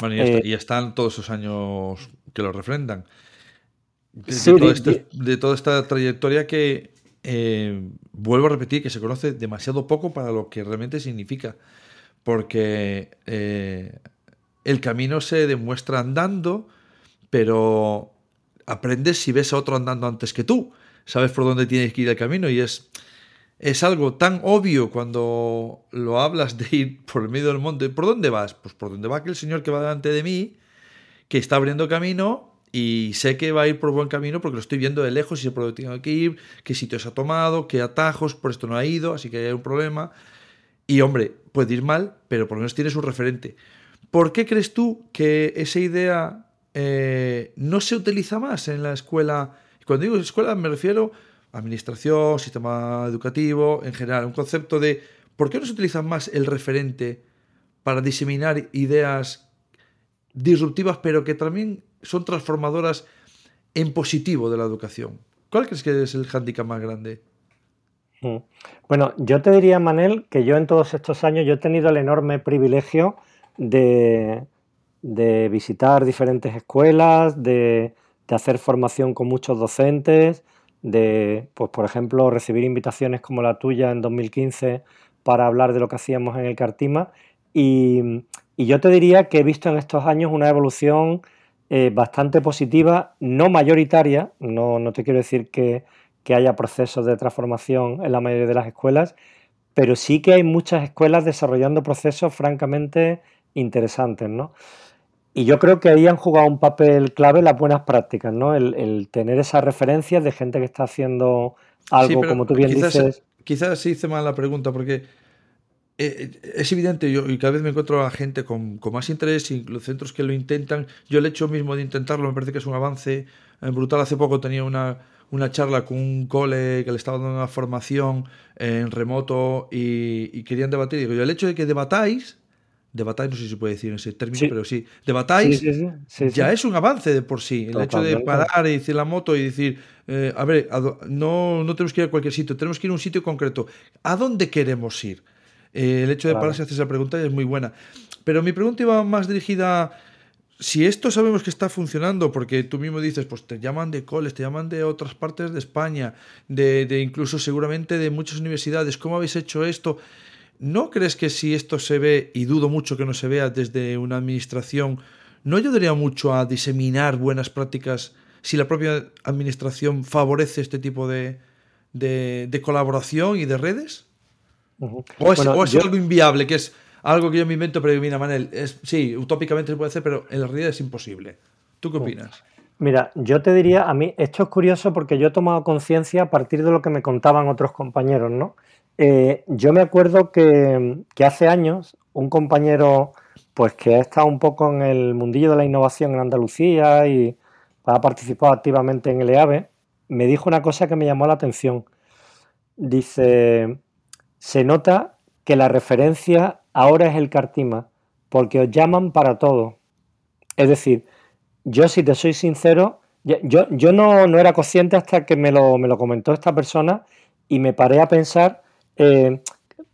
Bueno, y, eh, y están todos esos años que lo refrendan. Este, de, toda esta trayectoria que, eh, vuelvo a repetir, que se conoce demasiado poco para lo que realmente significa. Porque eh, el camino se demuestra andando, pero aprendes si ves a otro andando antes que tú. Sabes por dónde tienes que ir el camino y es, es algo tan obvio cuando lo hablas de ir por el medio del monte. ¿Por dónde vas? Pues por donde va aquel señor que va delante de mí, que está abriendo camino y sé que va a ir por buen camino porque lo estoy viendo de lejos y sé por dónde tengo que ir, qué sitios ha tomado, qué atajos, por esto no ha ido, así que hay un problema. Y hombre, puede ir mal, pero por lo menos tienes un referente. ¿Por qué crees tú que esa idea eh, no se utiliza más en la escuela? Cuando digo escuela me refiero a administración, sistema educativo, en general, un concepto de ¿por qué no se utiliza más el referente para diseminar ideas disruptivas, pero que también son transformadoras en positivo de la educación. ¿Cuál crees que es el hándicap más grande? Mm. Bueno, yo te diría, Manel, que yo en todos estos años yo he tenido el enorme privilegio de, de visitar diferentes escuelas, de, hacer formación con muchos docentes, de, pues por ejemplo, recibir invitaciones como la tuya en 2015 para hablar de lo que hacíamos en el Cartima. Y, yo te diría que he visto en estos años una evolución eh, bastante positiva, no mayoritaria, no, no te quiero decir que, que haya procesos de transformación en la mayoría de las escuelas, pero sí que hay muchas escuelas desarrollando procesos francamente interesantes, ¿no? Y yo creo que ahí han jugado un papel clave las buenas prácticas, ¿no? El, tener esas referencias de gente que está haciendo algo, como tú bien dices. Quizás sí hice mal la pregunta, porque eh, es evidente, yo y cada vez me encuentro a gente con, con, más interés y los centros que lo intentan. Yo el hecho mismo de intentarlo me parece que es un avance eh, brutal. Hace poco tenía una, una charla con un cole que le estaba dando una formación en remoto y, querían debatir. Digo, yo el hecho de que debatáis debatáis, no sé si se puede decir en ese término, pero sí, debatáis, ya es un avance de por sí. El hecho de parar y decir la moto y decir, eh, a ver, no, no tenemos que ir a cualquier sitio, tenemos que ir a un sitio concreto. ¿A dónde queremos ir? Eh, el hecho de pararse y hacer esa pregunta es muy buena. Pero mi pregunta iba más dirigida si esto sabemos que está funcionando, porque tú mismo dices, pues te llaman de coles, te llaman de otras partes de España, de, de, incluso seguramente de muchas universidades, ¿cómo habéis hecho esto? ¿No crees que si esto se ve, y dudo mucho que no se vea desde una administración, no ayudaría mucho a diseminar buenas prácticas si la propia administración favorece este tipo de, de, colaboración y de redes? ¿O es, algo inviable, que es algo que yo me invento, pero mira, Manel, es, sí, utópicamente se puede hacer, pero en la realidad es imposible. ¿Tú qué opinas? Mira, yo te diría, a mí esto es curioso porque yo he tomado conciencia a partir de lo que me contaban otros compañeros, ¿no? Eh, yo me acuerdo que, hace años un compañero, pues que ha estado un poco en el mundillo de la innovación en Andalucía y ha participado activamente en el EAVE, me dijo una cosa que me llamó la atención. Dice, se nota que la referencia ahora es el Cartima, porque os llaman para todo. Es decir, yo si te soy sincero, yo, no, no, era consciente hasta que me lo, me lo comentó esta persona y me paré a pensar eh,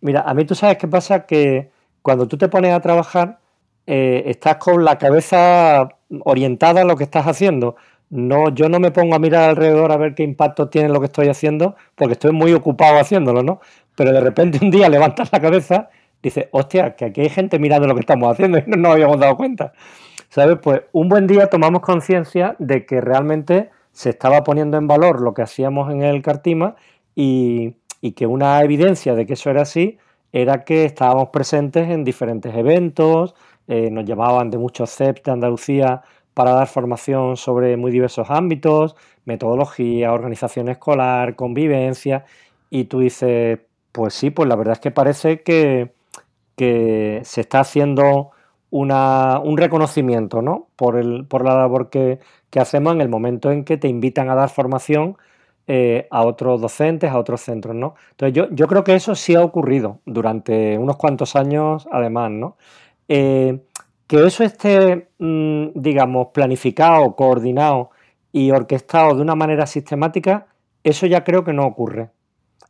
mira, a mí tú sabes qué pasa, que cuando tú te pones a trabajar, eh, estás con la cabeza orientada a lo que estás haciendo. No, yo no me pongo a mirar alrededor a ver qué impacto tiene lo que estoy haciendo, porque estoy muy ocupado haciéndolo, ¿no? Pero de repente un día levantas la cabeza, dices, hostia, que aquí hay gente mirando lo que estamos haciendo y no nos habíamos dado cuenta. ¿Sabes? Pues un buen día tomamos conciencia de que realmente se estaba poniendo en valor lo que hacíamos en el Cartima y, y que una evidencia de que eso era así era que estábamos presentes en diferentes eventos, eh, nos llamaban de muchos CEP de Andalucía para dar formación sobre muy diversos ámbitos, metodología, organización escolar, convivencia, y tú dices, pues sí, pues la verdad es que parece que, que se está haciendo una, un reconocimiento ¿no? por, el, por la labor que, que hacemos en el momento en que te invitan a dar formación eh, a otros docentes, a otros centros, ¿no? Entonces yo, yo, creo que eso sí ha ocurrido durante unos cuantos años, además, ¿no? Eh, que eso esté, mm, digamos, planificado, coordinado y orquestado de una manera sistemática, eso ya creo que no ocurre.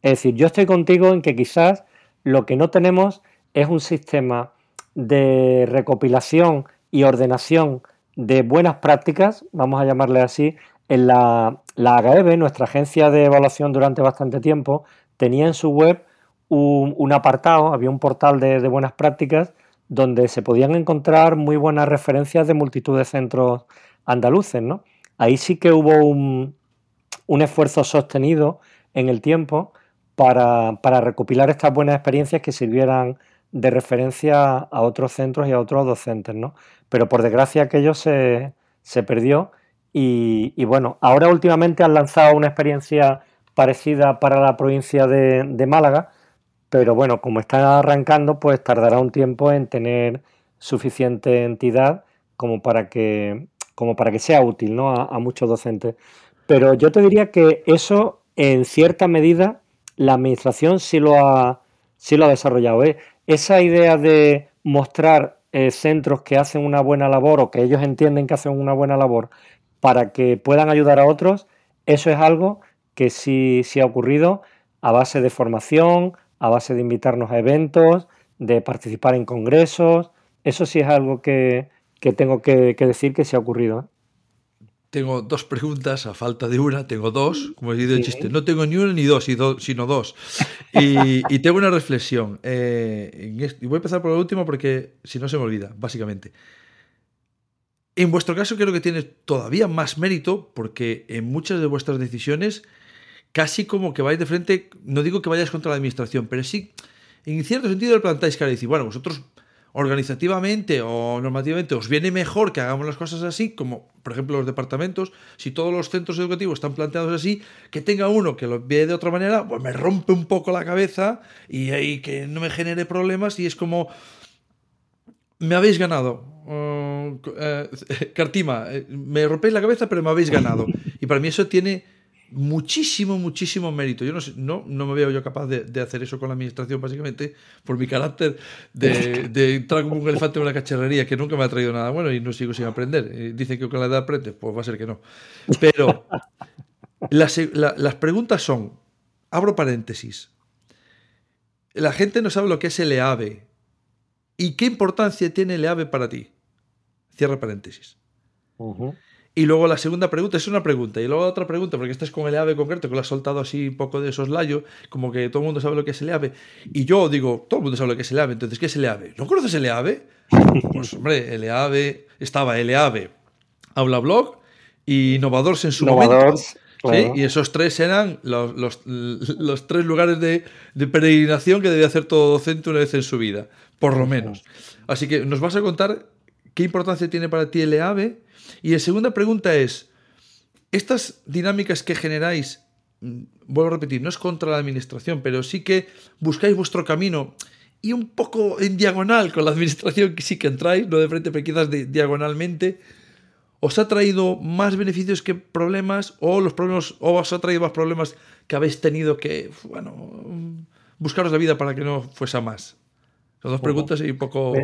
Es decir, yo estoy contigo en que quizás lo que no tenemos es un sistema de recopilación y ordenación de buenas prácticas, vamos a llamarle así, en la, la AGEB, nuestra agencia de evaluación durante bastante tiempo, tenía en su web un, apartado, había un portal de, buenas prácticas donde se podían encontrar muy buenas referencias de multitud de centros andaluces. ¿no? Ahí sí que hubo un, esfuerzo sostenido en el tiempo para, recopilar estas buenas experiencias que sirvieran de referencia a otros centros y a otros docentes. ¿no? Pero por desgracia aquello se perdió y, bueno, ahora últimamente han lanzado una experiencia parecida para la provincia de, Málaga, pero bueno, como están arrancando, pues tardará un tiempo en tener suficiente entidad como para que, como para que sea útil ¿no? a, muchos docentes. Pero yo te diría que eso, en cierta medida, la administración sí lo ha, sí lo ha desarrollado. ¿eh? Esa idea de mostrar eh, centros que hacen una buena labor o que ellos entienden que hacen una buena labor para que puedan ayudar a otros, eso es algo que sí, sí ha ocurrido a base de formación, a base de invitarnos a eventos, de participar en congresos. Eso sí es algo que, que tengo que, decir que se ha ocurrido. ¿eh? Tengo dos preguntas, a falta de una, tengo dos, como he dicho el chiste. No tengo ni una ni dos, sino dos. Y, tengo una reflexión. Eh, y voy a empezar por lo último porque si no se me olvida, básicamente. En vuestro caso creo que tiene todavía más mérito porque en muchas de vuestras decisiones casi como que vais de frente, no digo que vayáis contra la administración, pero sí, en cierto sentido le plantáis cara y decir, bueno, vosotros organizativamente o normativamente os viene mejor que hagamos las cosas así, como por ejemplo los departamentos, si todos los centros educativos están planteados así, que tenga uno que lo ve de otra manera, pues me rompe un poco la cabeza y, ahí que no me genere problemas y es como, me habéis ganado. Uh, Cartima, eh, me rompéis la cabeza, pero me habéis ganado. Y para mí eso tiene muchísimo, muchísimo mérito. Yo no, no, no me veo yo capaz de, hacer eso con la administración, básicamente, por mi carácter de, de, como un elefante en una cacharrería que nunca me ha traído nada bueno y no sigo sin aprender. Eh, dicen que con la edad aprendes, pues va a ser que no. Pero las, las preguntas son, abro paréntesis, la gente no sabe lo que es el EAVE y qué importancia tiene el EAVE para ti. Cierra paréntesis. Y luego la segunda pregunta es una pregunta. Y luego otra pregunta, porque esta es con el AVE concreto, que lo has soltado así un poco de soslayo, como que todo el mundo sabe lo que es el AVE. Y yo digo, todo el mundo sabe lo que es el AVE. Entonces, ¿qué es el AVE? ¿No conoces el AVE? Pues, hombre, el AVE estaba el AVE, Aula Blog y Innovadores en su Y esos tres eran los, los, tres lugares de, de, peregrinación que debía hacer todo docente una vez en su vida, por lo menos. Así que nos vas a contar qué importancia tiene para ti el AVE y la segunda pregunta es, estas dinámicas que generáis, mm, vuelvo a repetir, no es contra la administración, pero sí que buscáis vuestro camino y un poco en diagonal con la administración que sí que entráis, no de frente, pero quizás diagonalmente, ¿os ha traído más beneficios que problemas o los problemas o os ha traído más problemas que habéis tenido que, bueno, buscaros la vida para que no fuese más? Son dos preguntas y un poco...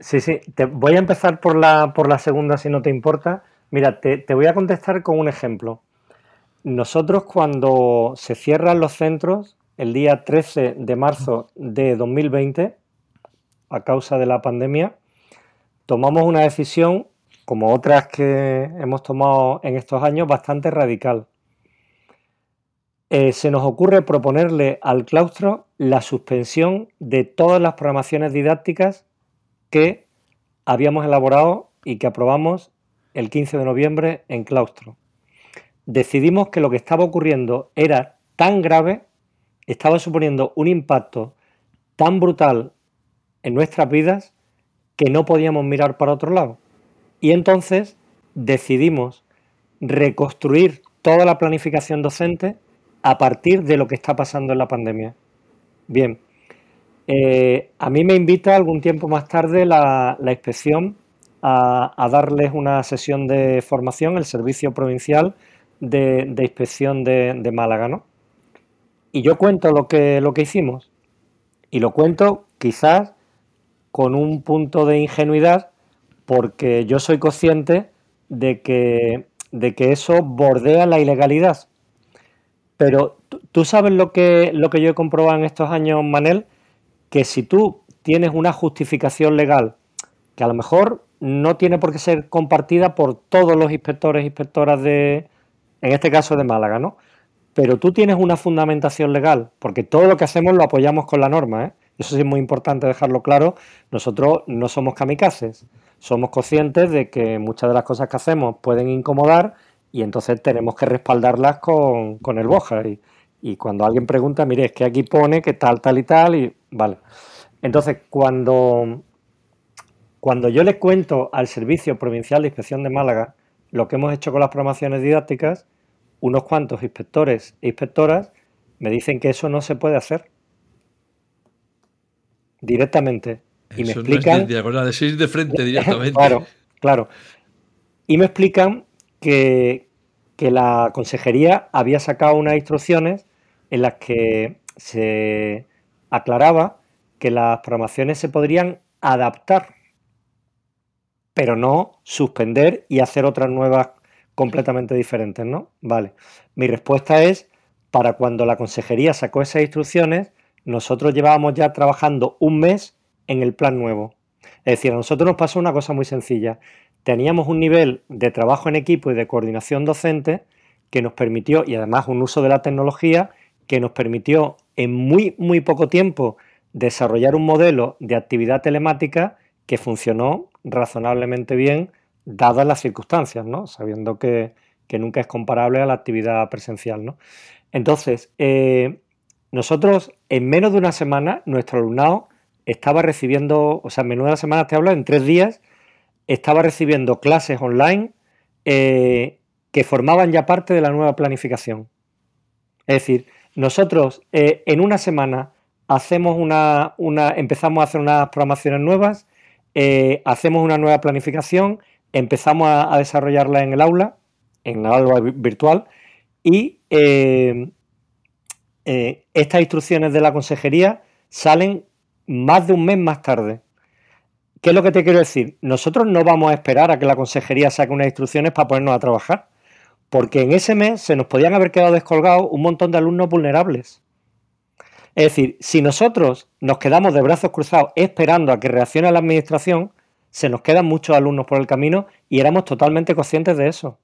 Sí, sí. Te voy a empezar por la, por la segunda, si no te importa. Mira, te, te voy a contestar con un ejemplo. Nosotros cuando se cierran los centros, el día 13 de marzo de 2020, a causa de la pandemia, tomamos una decisión, como otras que hemos tomado en estos años, bastante radical. Eh, se nos ocurre proponerle al claustro la suspensión de todas las programaciones didácticas que habíamos elaborado y que aprobamos el 15 de noviembre en claustro. Decidimos que lo que estaba ocurriendo era tan grave, estaba suponiendo un impacto tan brutal en nuestras vidas que no podíamos mirar para otro lado. Y entonces decidimos reconstruir toda la planificación docente a partir de lo que está pasando en la pandemia. Bien, eh, a mí me invita algún tiempo más tarde la, inspección a, darles una sesión de formación, el Servicio Provincial de, Inspección de, Málaga, ¿no? Y yo cuento lo que, lo que hicimos. Y lo cuento quizás con un punto de ingenuidad, porque yo soy consciente de que, de que eso bordea la ilegalidad. Pero tú sabes lo que, lo que yo he comprobado en estos años, Manel, que si tú tienes una justificación legal que a lo mejor no tiene por qué ser compartida por todos los inspectores e inspectoras de, en este caso de Málaga, ¿no? Pero tú tienes una fundamentación legal, porque todo lo que hacemos lo apoyamos con la norma, ¿eh? Eso sí es muy importante dejarlo claro. Nosotros no somos kamikazes, somos conscientes de que muchas de las cosas que hacemos pueden incomodar y entonces tenemos que respaldarlas con, el BOJA. Y, y cuando alguien pregunta, mire, es que aquí pone que tal, tal y tal, y vale. Entonces, cuando, cuando yo le cuento al Servicio Provincial de Inspección de Málaga lo que hemos hecho con las programaciones didácticas, unos cuantos inspectores e inspectoras me dicen que eso no se puede hacer directamente. Y me explican. No es de, de frente directamente. claro, claro. Y me explican que, que la consejería había sacado unas instrucciones en las que se aclaraba que las programaciones se podrían adaptar, pero no suspender y hacer otras nuevas completamente diferentes, ¿no? Vale. Mi respuesta es, para cuando la consejería sacó esas instrucciones, nosotros llevábamos ya trabajando un mes en el plan nuevo. Es decir, a nosotros nos pasó una cosa muy sencilla. Teníamos un nivel de trabajo en equipo y de coordinación docente que nos permitió, y además un uso de la tecnología, que nos permitió en muy, muy poco tiempo desarrollar un modelo de actividad telemática que funcionó razonablemente bien dadas las circunstancias, ¿no? Sabiendo que, nunca es comparable a la actividad presencial, ¿no? Entonces, eh, nosotros en menos de una semana, nuestro alumnado estaba recibiendo, o sea, una semana te hablo, en tres días, estaba recibiendo clases online eh, que formaban ya parte de la nueva planificación. Es decir, nosotros eh, en una semana hacemos una, empezamos a hacer unas programaciones nuevas, hacemos una nueva planificación empezamos a, desarrollarla en el aula, en el aula virtual, y eh, eh, estas instrucciones de la consejería salen más de un mes más tarde. ¿Qué es lo que te quiero decir? Nosotros no vamos a esperar a que la consejería saque unas instrucciones para ponernos a trabajar, porque en ese mes se nos podían haber quedado descolgados un montón de alumnos vulnerables. Es decir, si nosotros nos quedamos de brazos cruzados esperando a que reaccione la administración, se nos quedan muchos alumnos por el camino y éramos totalmente conscientes de eso.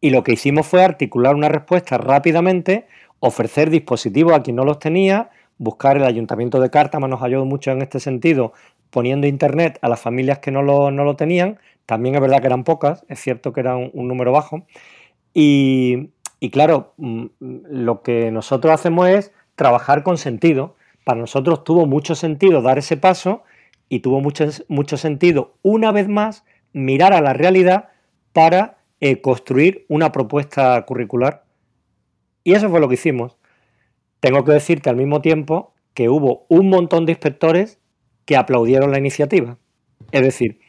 Y lo que hicimos fue articular una respuesta rápidamente, ofrecer dispositivos a quien no los tenía, buscar el ayuntamiento de Cártama nos ayudó mucho en este sentido, poniendo internet a las familias que no lo, tenían. También es verdad que eran pocas, es cierto que era un, número bajo. Y, y claro, mm, lo que nosotros hacemos es trabajar con sentido. Para nosotros tuvo mucho sentido dar ese paso y tuvo mucho, mucho sentido, una vez más, mirar a la realidad para eh, construir una propuesta curricular. Y eso fue lo que hicimos. Tengo que decirte al mismo tiempo que hubo un montón de inspectores que aplaudieron la iniciativa. Es decir,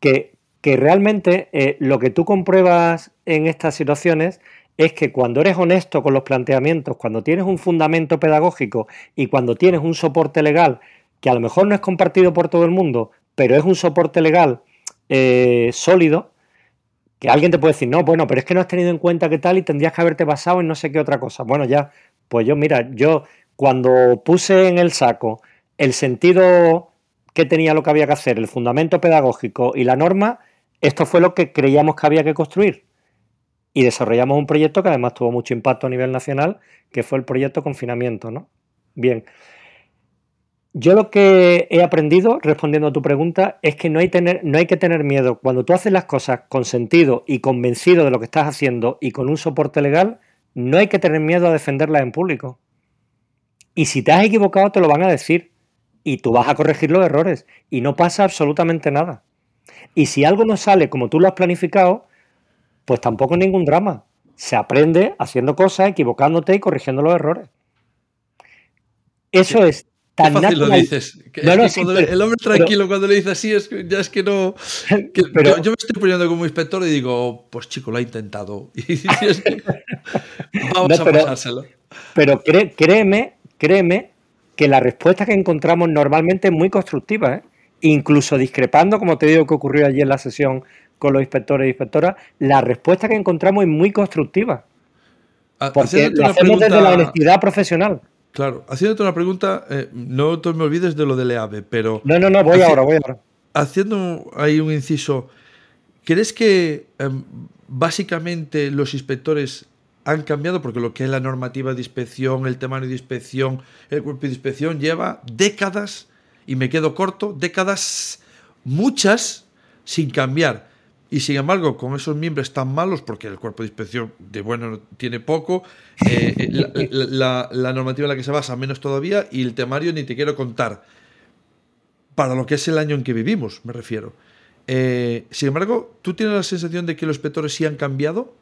que, que realmente eh, lo que tú compruebas en estas situaciones es que cuando eres honesto con los planteamientos, cuando tienes un fundamento pedagógico y cuando tienes un soporte legal que a lo mejor no es compartido por todo el mundo, pero es un soporte legal eh, sólido, que alguien te puede decir, no, bueno, pero es que no has tenido en cuenta qué tal y tendrías que haberte basado en no sé qué otra cosa. Bueno, ya, pues yo, mira, yo cuando puse en el saco el sentido que tenía lo que había que hacer, el fundamento pedagógico y la norma, esto fue lo que creíamos que había que construir. Y desarrollamos un proyecto que además tuvo mucho impacto a nivel nacional, que fue el proyecto confinamiento, ¿no? Bien, yo lo que he aprendido, respondiendo a tu pregunta, es que no hay, no hay que tener miedo. Cuando tú haces las cosas con sentido y convencido de lo que estás haciendo y con un soporte legal, no hay que tener miedo a defenderlas en público. Y si te has equivocado, te lo van a decir. Y tú vas a corregir los errores. Y no pasa absolutamente nada. Y si algo no sale como tú lo has planificado, pues tampoco ningún drama. Se aprende haciendo cosas, equivocándote y corrigiendo los errores. Eso es Qué fácil lo dices. el hombre tranquilo cuando le dice así, es que, ya es que no. pero, yo, me estoy poniendo como inspector y digo, pues chico, lo ha intentado. Y vamos a pasárselo. Pero créeme, créeme que la respuesta que encontramos normalmente es muy constructiva, ¿eh? incluso discrepando, como te digo que ocurrió allí en la sesión con los inspectores y inspectoras, la respuesta que encontramos es muy constructiva. Porque lo hacemos desde la honestidad profesional. Claro, haciéndote una pregunta, eh, no te me olvides de lo del EAVE, pero... No, no, no, voy ahora, voy ahora. Haciendo ahí un inciso, ¿crees que em, básicamente los inspectores han cambiado? Porque lo que es la normativa de inspección, el temario de inspección, el cuerpo de inspección lleva décadas, y me quedo corto, décadas, muchas, sin cambiar. Y sin embargo, con esos miembros tan malos, porque el cuerpo de inspección de bueno tiene poco, eh, eh, la, normativa en la que se basa menos todavía, y el temario ni te quiero contar. Para lo que es el año en que vivimos, me refiero. Eh, sin embargo, ¿tú tienes la sensación de que los inspectores sí han cambiado?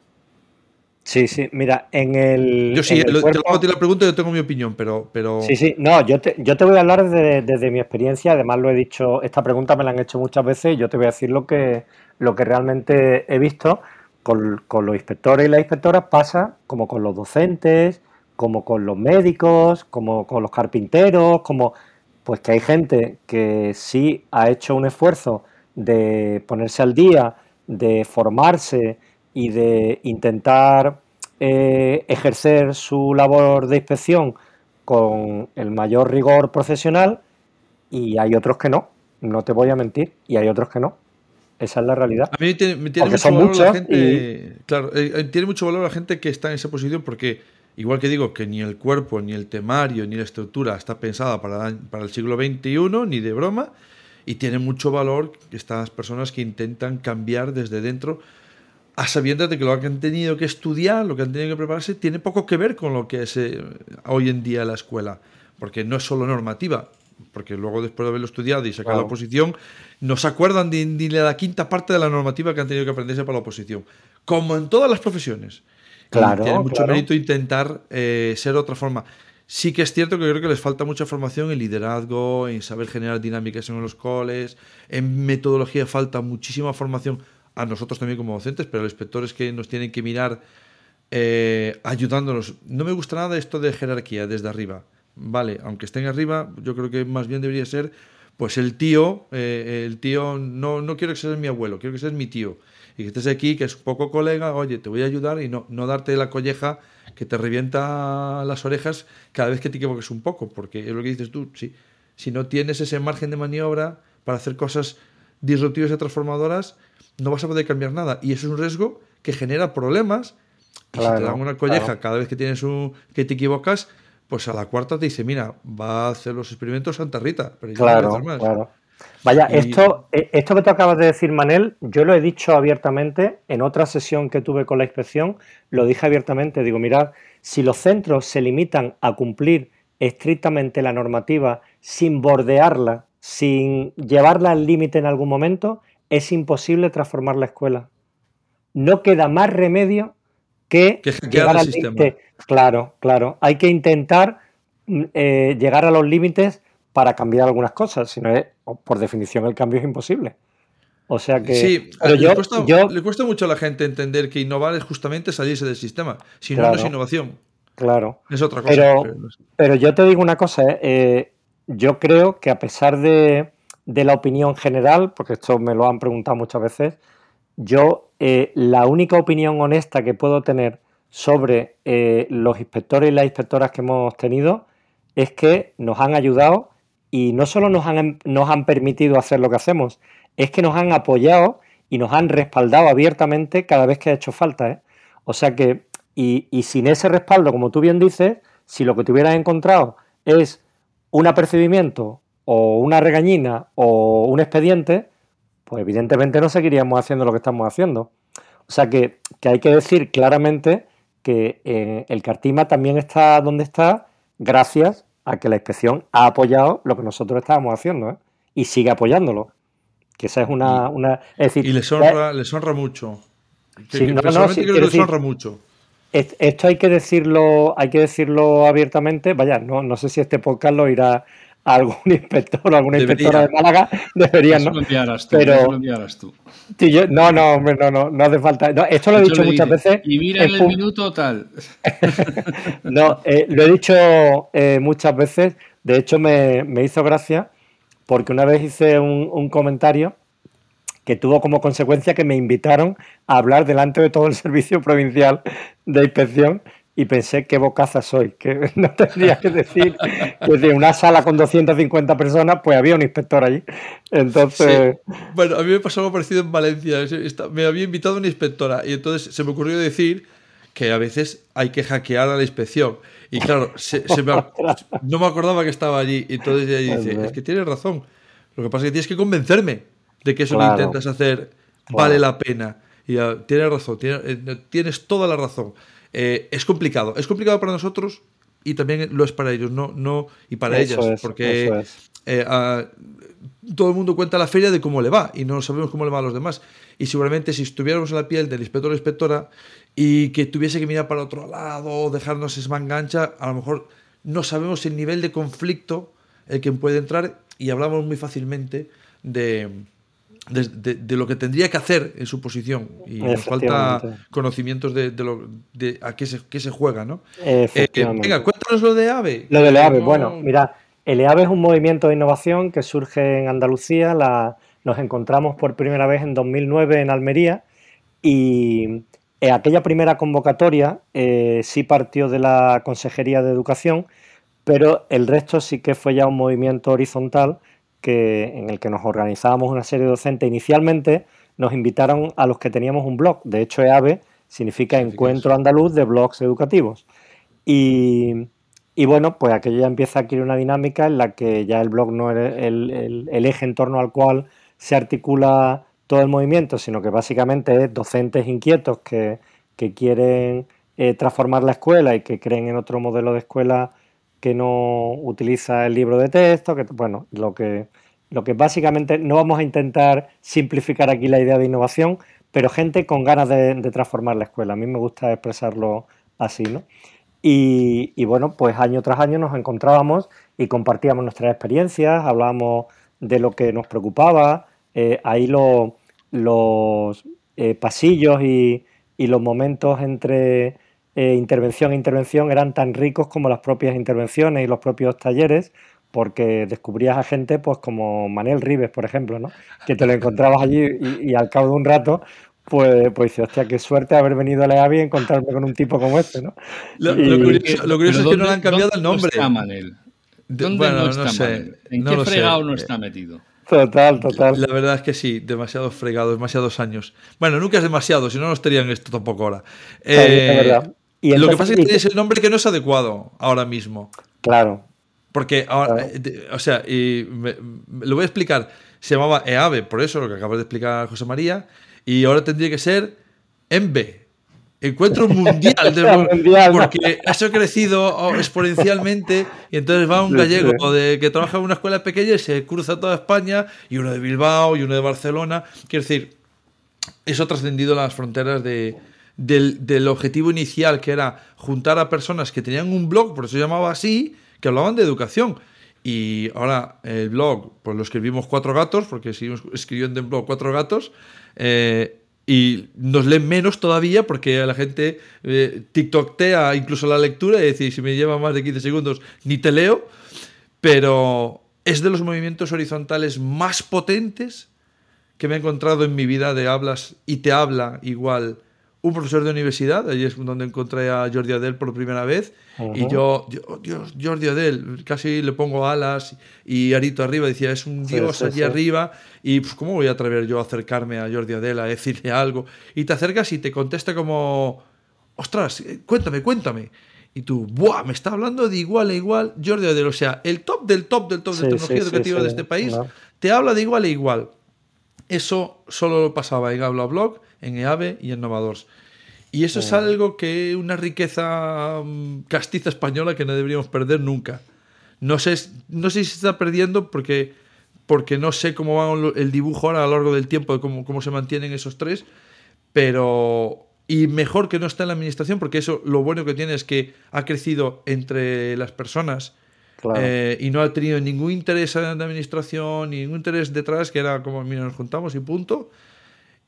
Sí, sí, mira, en el. Yo sí, te lo la pregunta, yo tengo mi opinión, pero. pero... Sí, sí, no, yo te, yo te voy a hablar desde, mi experiencia, además lo he dicho, esta pregunta me la han hecho muchas veces y yo te voy a decir lo que, lo que realmente he visto con, los inspectores y las inspectoras pasa como con los docentes, como con los médicos, como con los carpinteros, como. Pues que hay gente que sí ha hecho un esfuerzo de ponerse al día, de formarse y de intentar eh, ejercer su labor de inspección con el mayor rigor profesional y hay otros que no. no te voy a mentir, y hay otros que no. Esa es la realidad. A mí tiene, mucho valor la gente. Claro, eh, eh, tiene mucho valor la gente que está en esa posición porque, igual que digo, que ni el cuerpo, ni el temario, ni la estructura está pensada para, para el siglo XXI, ni de broma, y tiene mucho valor estas personas que intentan cambiar desde dentro a sabiendas de que lo que han tenido que estudiar, lo que han tenido que prepararse, tiene poco que ver con lo que es eh, hoy en día la escuela, porque no es solo normativa, porque luego después de haberlo estudiado y sacar la oposición, no se acuerdan ni, de la quinta parte de la normativa que han tenido que aprenderse para la oposición, como en todas las profesiones. Claro, tiene mucho mérito intentar eh, ser otra forma. Sí que es cierto que creo que les falta mucha formación en liderazgo, en saber generar dinámicas en los coles, en metodología falta muchísima formación a nosotros también como docentes, pero a los inspectores que nos tienen que mirar eh, ayudándonos. No me gusta nada esto de jerarquía desde arriba. Vale, aunque estén arriba, yo creo que más bien debería ser, pues el tío, eh, el tío, no, no quiero que seas mi abuelo, quiero que seas mi tío. Y que estés aquí, que es un poco colega, oye, te voy a ayudar y no, no darte la colleja que te revienta las orejas cada vez que te equivoques un poco, porque es lo que dices tú, si, si no tienes ese margen de maniobra para hacer cosas disruptivas y transformadoras, no vas a poder cambiar nada. Y eso es un riesgo que genera problemas. Y si te dan una colleja cada vez que tienes un que te equivocas, pues a la cuarta te dice, mira, va a hacer los experimentos Santa Rita. Pero claro, claro. Vaya, esto, eh, esto que tú acabas de decir, Manel, yo lo he dicho abiertamente en otra sesión que tuve con la inspección, lo dije abiertamente, digo, mirad, si los centros se limitan a cumplir estrictamente la normativa sin bordearla, sin llevarla al límite en algún momento, es imposible transformar la escuela. No queda más remedio que, llegar al límite. Claro, claro. Hay que intentar mm, eh, llegar a los límites para cambiar algunas cosas, si no es, por definición, el cambio es imposible. O sea que. Sí, le, cuesta, mucho a la gente entender que innovar es justamente salirse del sistema. Si no, no es innovación. Claro. Es otra cosa. Pero, pero yo te digo una cosa, ¿eh? Eh, yo creo que a pesar de, de la opinión general, porque esto me lo han preguntado muchas veces, yo eh, la única opinión honesta que puedo tener sobre eh, los inspectores y las inspectoras que hemos tenido es que nos han ayudado y no solo nos han, nos han permitido hacer lo que hacemos, es que nos han apoyado y nos han respaldado abiertamente cada vez que ha hecho falta. ¿eh? O sea que, y, y sin ese respaldo, como tú bien dices, si lo que te hubieras encontrado es un apercibimiento o una regañina o un expediente, pues evidentemente no seguiríamos haciendo lo que estamos haciendo. O sea que, hay que decir claramente que eh, el Cartima también está donde está gracias a que la inspección ha apoyado lo que nosotros estábamos haciendo ¿eh? y sigue apoyándolo. Que esa es una... una y les honra, les honra mucho. Sí, no, no, les honra mucho. Esto hay que decirlo, hay que decirlo abiertamente. Vaya, no, no sé si este podcast lo irá algún inspector o alguna inspectora de Málaga deberían, ¿no? Pero, tú. no, no, hombre, no, no, no hace falta. esto lo he dicho muchas veces. Y mira en el minuto tal. no, eh, lo he dicho eh, muchas veces. De hecho, me, hizo gracia porque una vez hice un, un comentario que tuvo como consecuencia que me invitaron a hablar delante de todo el servicio provincial de inspección y pensé qué bocaza soy, que no tendría que decir que de una sala con 250 personas, pues había un inspector allí. Entonces. Bueno, a mí me pasó algo parecido en Valencia. Me había invitado una inspectora y entonces se me ocurrió decir que a veces hay que hackear a la inspección. Y claro, no me acordaba que estaba allí. Y entonces ella dice: Es que tienes razón. Lo que pasa es que tienes que convencerme de que eso que intentas hacer vale la pena. Y tienes razón, eh, tienes toda la razón. Eh, es complicado. Es complicado para nosotros y también lo es para ellos, no, no y para ellas, porque eh, todo el mundo cuenta la feria de cómo le va y no sabemos cómo le va a los demás. Y seguramente si estuviéramos en la piel del inspector o inspectora y que tuviese que mirar para otro lado, dejarnos esmangancha, a lo mejor no sabemos el nivel de conflicto el que puede entrar y hablamos muy fácilmente de, de, lo que tendría que hacer en su posición y nos falta conocimientos de, lo, de a qué se, qué se juega, ¿no? Eh, venga, cuéntanos lo de AVE. Lo de AVE, bueno, mira, el EAVE es un movimiento de innovación que surge en Andalucía, la, nos encontramos por primera vez en 2009 en Almería y eh, aquella primera convocatoria eh, sí partió de la Consejería de Educación, pero el resto sí que fue ya un movimiento horizontal que, en el que nos organizábamos una serie de docentes. Inicialmente nos invitaron a los que teníamos un blog. De hecho, EAVE significa Encuentro Andaluz de Blogs Educativos. Y, bueno, pues aquello ya empieza a adquirir una dinámica en la que ya el blog no es el, eje en torno al cual se articula todo el movimiento, sino que básicamente es docentes inquietos que, quieren eh, transformar la escuela y que creen en otro modelo de escuela que no utiliza el libro de texto, que bueno, lo que, lo que básicamente no vamos a intentar simplificar aquí la idea de innovación, pero gente con ganas de, transformar la escuela. A mí me gusta expresarlo así, ¿no? Y, bueno, pues año tras año nos encontrábamos y compartíamos nuestras experiencias, hablábamos de lo que nos preocupaba, eh, ahí los eh, pasillos y, los momentos entre eh, intervención e intervención eran tan ricos como las propias intervenciones y los propios talleres, porque descubrías a gente pues como Manel Rives, por ejemplo, ¿no? que te lo encontrabas allí y, al cabo de un rato pues, pues dice, hostia, qué suerte haber venido a la AVI y encontrarme con un tipo como este, ¿no? Lo, curioso, es que no le han cambiado el nombre. ¿Dónde está Manel? ¿Dónde bueno, no, está sé, Manel? ¿En qué fregado no está metido? Total, total. La verdad es que sí, demasiado fregado, demasiados años. Bueno, nunca es demasiado, si no, no estarían esto tampoco ahora. Eh, lo que pasa es que tienes el nombre que no es adecuado ahora mismo. Claro, porque ahora, eh, o sea, y lo voy a explicar. Se llamaba EAVE, por eso lo que acabas de explicar José María, y ahora tendría que ser ENVE, Encuentro Mundial, de, porque eso ha crecido exponencialmente y entonces va un gallego de, que trabaja en una escuela pequeña y se cruza toda España y uno de Bilbao y uno de Barcelona. Quiero decir, eso ha trascendido las fronteras de, del, objetivo inicial que era juntar a personas que tenían un blog, por eso se llamaba así, que hablaban de educación. Y ahora el blog, pues lo escribimos cuatro gatos, porque seguimos escribiendo en blog cuatro gatos, eh, y nos leen menos todavía porque la gente eh, TikToktea incluso la lectura y decir, si me lleva más de 15 segundos, ni te leo, pero es de los movimientos horizontales más potentes que me he encontrado en mi vida de hablas y te habla igual un profesor de universidad, allí es donde encontré a Jordi Adel por primera vez, y yo, Dios, Jordi Adel, casi le pongo alas y arito arriba, decía, es un dios allí arriba, y pues, ¿cómo voy a atrever yo a acercarme a Jordi Adel a decirle algo? Y te acercas y te contesta como, ostras, eh, cuéntame, cuéntame. Y tú, ¡buah! Me está hablando de igual a igual Jordi Adel, o sea, el top del top del top de tecnología educativa de este país, te habla de igual a igual. Eso solo lo pasaba en Habla Blog, en EAVE y en Novadors. Y eso es algo que una riqueza mm, castiza española que no deberíamos perder nunca. No sé, no sé si se está perdiendo porque, porque no sé cómo va el dibujo ahora a lo largo del tiempo, de cómo, cómo se mantienen esos tres, pero... Y mejor que no está en la administración porque eso lo bueno que tiene es que ha crecido entre las personas eh, y no ha tenido ningún interés en la administración, ningún interés detrás, que era como, mira, nos juntamos y punto.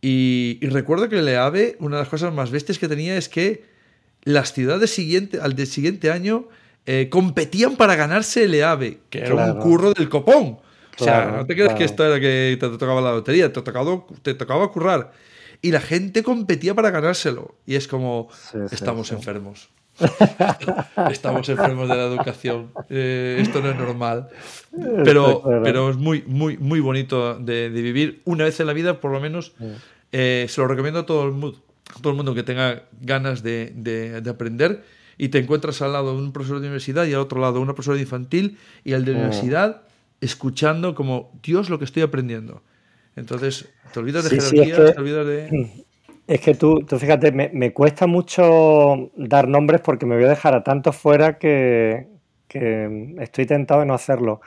Y, recuerdo que el EAVE, una de las cosas más bestias que tenía es que las ciudades siguiente, al del siguiente año eh, competían para ganarse el EAVE, que era un curro del copón. o sea, no te creas que esto era que te tocaba la lotería, te, tocaba, te tocaba currar. Y la gente competía para ganárselo. Y es como, estamos enfermos. Estamos enfermos de la educación. Eh, esto no es normal. Pero, pero es muy, muy, muy bonito de, vivir una vez en la vida, por lo menos. Eh, se lo recomiendo a todo el mundo, todo el mundo que tenga ganas de, aprender y te encuentras al lado de un profesor de universidad y al otro lado de una profesora de infantil y al de universidad escuchando como Dios lo que estoy aprendiendo. Entonces, te olvidas de jerarquía, te olvidas de... Es que tú, tú fíjate, me, cuesta mucho dar nombres porque me voy a dejar a tantos fuera que, estoy tentado de no hacerlo.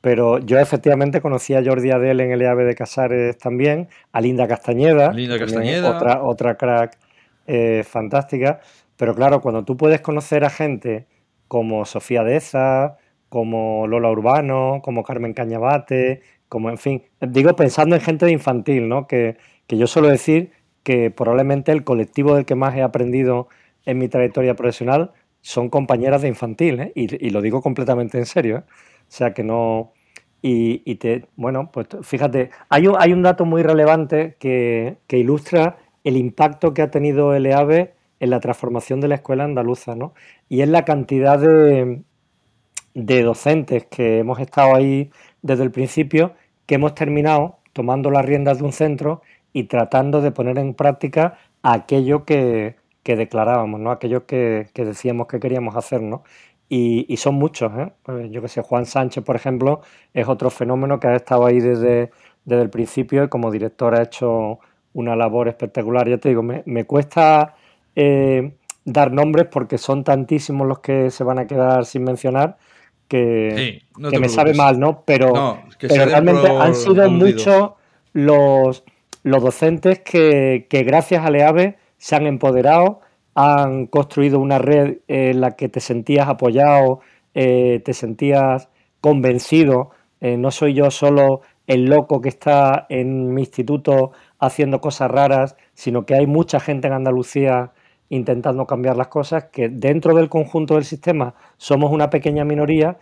Pero yo efectivamente conocí a Jordi Adel en el EAB de Casares también, a Linda Castañeda, Linda Castañeda. Otra, otra crack eh, fantástica. Pero claro, cuando tú puedes conocer a gente como Sofía Deza, como Lola Urbano, como Carmen Cañabate, como en fin, digo pensando en gente de infantil, ¿no? Que, que yo suelo decir que probablemente el colectivo del que más he aprendido en mi trayectoria profesional son compañeras de infantil, ¿eh? y, lo digo completamente en serio. ¿eh? O sea que no. Y, te, bueno, pues fíjate, hay un, hay un dato muy relevante que, ilustra el impacto que ha tenido el EAVE en la transformación de la escuela andaluza, ¿no? Y es la cantidad de, de docentes que hemos estado ahí desde el principio que hemos terminado tomando las riendas de un centro y tratando de poner en práctica aquello que, declarábamos, ¿no? aquello que, decíamos que queríamos hacer. ¿no? Y, son muchos. ¿eh? Pues yo que sé, Juan Sánchez, por ejemplo, es otro fenómeno que ha estado ahí desde, desde el principio y como director ha hecho una labor espectacular. Ya te digo, me, cuesta eh, dar nombres porque son tantísimos los que se van a quedar sin mencionar que, me sabe mal, ¿no? Pero, realmente han sido muchos los, los docentes que, gracias a LEAVE se han empoderado, han construido una red en la que te sentías apoyado, eh, te sentías convencido. Eh, no soy yo solo el loco que está en mi instituto haciendo cosas raras, sino que hay mucha gente en Andalucía intentando cambiar las cosas, que dentro del conjunto del sistema somos una pequeña minoría,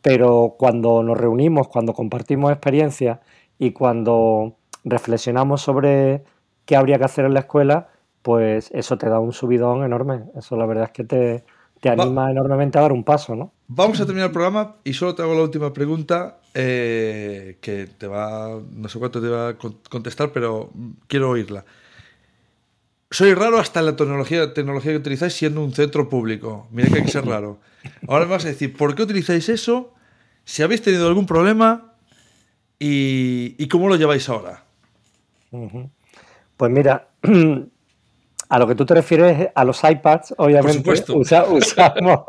pero cuando nos reunimos, cuando compartimos experiencias y cuando reflexionamos sobre qué habría que hacer en la escuela, pues eso te da un subidón enorme. Eso la verdad es que te, te anima enormemente a dar un paso, ¿no? Vamos a terminar el programa y solo te hago la última pregunta eh, que te va, no sé cuánto te va a contestar, pero quiero oírla. Soy raro hasta en la tecnología, tecnología que utilizáis siendo un centro público. Mira que hay que ser raro. Ahora me vas a decir, ¿por qué utilizáis eso? Si habéis tenido algún problema y, cómo lo lleváis ahora. Pues mira, a lo que tú te refieres a los iPads, obviamente. Por supuesto. usamos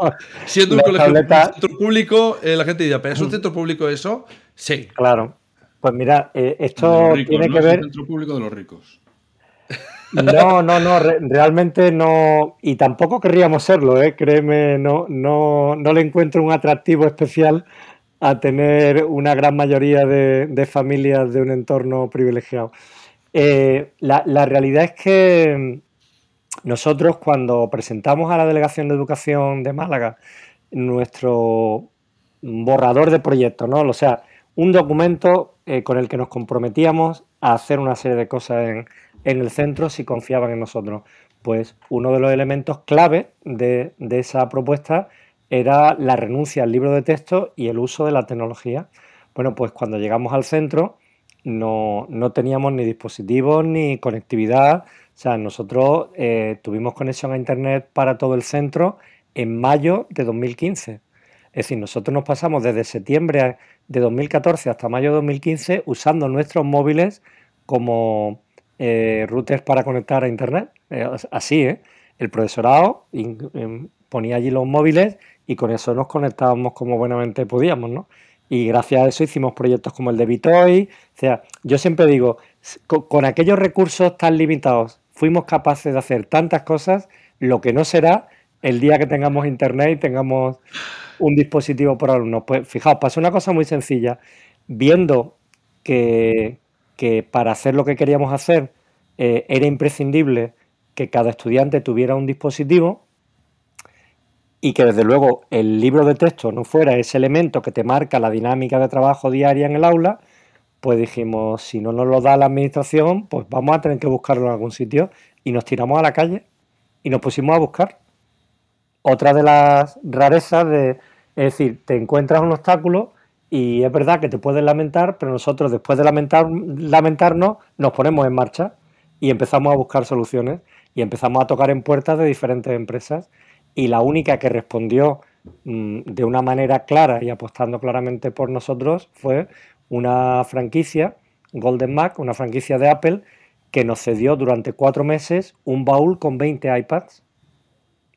Siendo un colegio un centro público, eh, la gente diría, ¿pero es un centro público eso? Sí. Claro. Pues mira, eh, esto tiene que ver. Es el centro público de los ricos. No, no, no, realmente no, y tampoco querríamos serlo, ¿eh? créeme, no, no, no le encuentro un atractivo especial a tener una gran mayoría de, familias de un entorno privilegiado. Eh, la, realidad es que nosotros cuando presentamos a la Delegación de Educación de Málaga nuestro borrador de proyecto, ¿no? O sea, un documento eh, con el que nos comprometíamos a hacer una serie de cosas en el centro si confiaban en nosotros. Pues uno de los elementos clave de, esa propuesta era la renuncia al libro de texto y el uso de la tecnología. Bueno, pues cuando llegamos al centro no, teníamos ni dispositivos ni conectividad. O sea, nosotros eh, tuvimos conexión a Internet para todo el centro en mayo de 2015. Es decir, nosotros nos pasamos desde septiembre de 2014 hasta mayo de 2015 usando nuestros móviles como, eh, routers para conectar a Internet. Eh, así, ¿eh? El profesorado em, ponía allí los móviles y con eso nos conectábamos como buenamente podíamos, ¿no? Y gracias a eso hicimos proyectos como el de Bitoy. O sea, yo siempre digo, con, aquellos recursos tan limitados fuimos capaces de hacer tantas cosas, lo que no será el día que tengamos internet y tengamos un dispositivo por alumnos. Pues fijaos, pasó una cosa muy sencilla. Viendo que, que para hacer lo que queríamos hacer eh, era imprescindible que cada estudiante tuviera un dispositivo y que desde luego el libro de texto no fuera ese elemento que te marca la dinámica de trabajo diaria en el aula, pues dijimos, si no nos lo da la administración, pues vamos a tener que buscarlo en algún sitio y nos tiramos a la calle y nos pusimos a buscar. Otra de las rarezas de, es decir, te encuentras un obstáculo y es verdad que te puedes lamentar, pero nosotros después de lamentar, lamentarnos nos ponemos en marcha y empezamos a buscar soluciones y empezamos a tocar en puertas de diferentes empresas y la única que respondió mm, de una manera clara y apostando claramente por nosotros fue una franquicia, Golden Mac, una franquicia de Apple, que nos cedió durante cuatro meses un baúl con 20 iPads.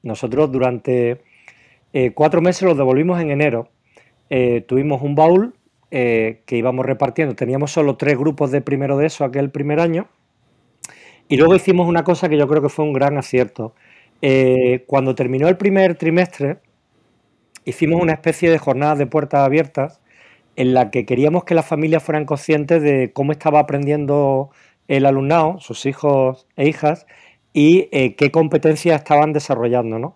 Nosotros durante eh, cuatro meses los devolvimos en enero eh, tuvimos un baúl eh, que íbamos repartiendo. Teníamos solo tres grupos de primero de eso aquel primer año. Y luego hicimos una cosa que yo creo que fue un gran acierto. Eh, cuando terminó el primer trimestre, hicimos una especie de jornadas de puertas abiertas en la que queríamos que las familias fueran conscientes de cómo estaba aprendiendo el alumnado, sus hijos e hijas, y qué competencias estaban desarrollando. ¿no?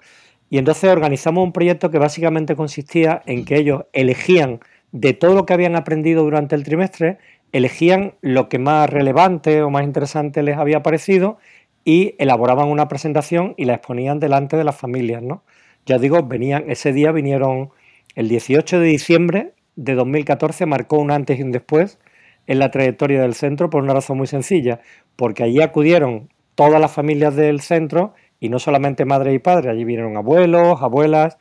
Y entonces organizamos un proyecto que básicamente consistía en que ellos elegían de todo lo que habían aprendido durante el trimestre, elegían lo que más relevante o más interesante les había parecido y elaboraban una presentación y la exponían delante de las familias, ¿no? Ya digo, venían, ese día vinieron el 18 de diciembre, de 2014 marcó un antes y un después en la trayectoria del centro por una razón muy sencilla, porque allí acudieron todas las familias del centro y no solamente madres y padres, allí vinieron abuelos, abuelas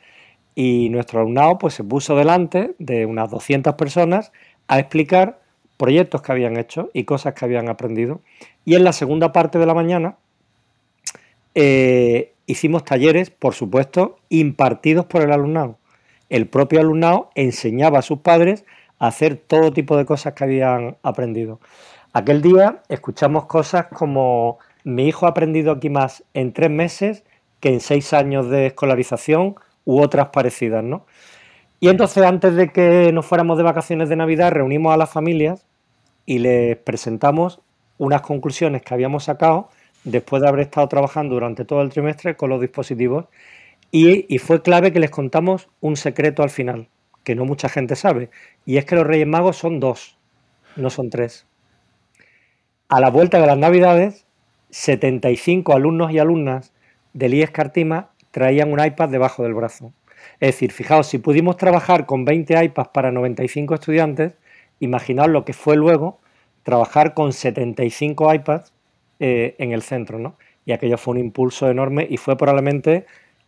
y nuestro alumnado pues se puso delante de unas 200 personas a explicar proyectos que habían hecho y cosas que habían aprendido. Y en la segunda parte de la mañana eh, hicimos talleres, por supuesto, impartidos por el alumnado. El propio alumnado enseñaba a sus padres a hacer todo tipo de cosas que habían aprendido. Aquel día escuchamos cosas como mi hijo ha aprendido aquí más en tres meses que en seis años de escolarización u otras parecidas, ¿no? Y entonces antes de que nos fuéramos de vacaciones de Navidad reunimos a las familias y les presentamos unas conclusiones que habíamos sacado después de haber estado trabajando durante todo el trimestre con los dispositivos y, fue clave que les contamos un secreto al final, que no mucha gente sabe, y es que los Reyes Magos son dos, no son tres. A la vuelta de las Navidades, 75 alumnos y alumnas del IES Cartima traían un iPad debajo del brazo. Es decir, fijaos, si pudimos trabajar con 20 iPads para 95 estudiantes, imaginaos lo que fue luego trabajar con 75 iPads eh, en el centro, ¿no? Y aquello fue un impulso enorme y fue probablemente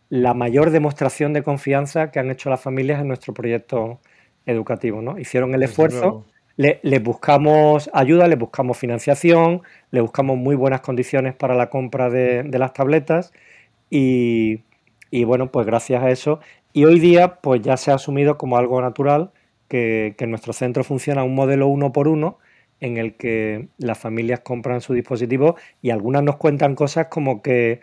la mayor demostración de confianza que han hecho las familias en nuestro proyecto educativo, ¿no? Hicieron el esfuerzo, le, les buscamos ayuda, les buscamos financiación, les buscamos muy buenas condiciones para la compra de, las tabletas y, y, bueno, pues gracias a eso. Y hoy día pues ya se ha asumido como algo natural que, que nuestro centro funciona un modelo uno por uno en el que las familias compran su dispositivo y algunas nos cuentan cosas como que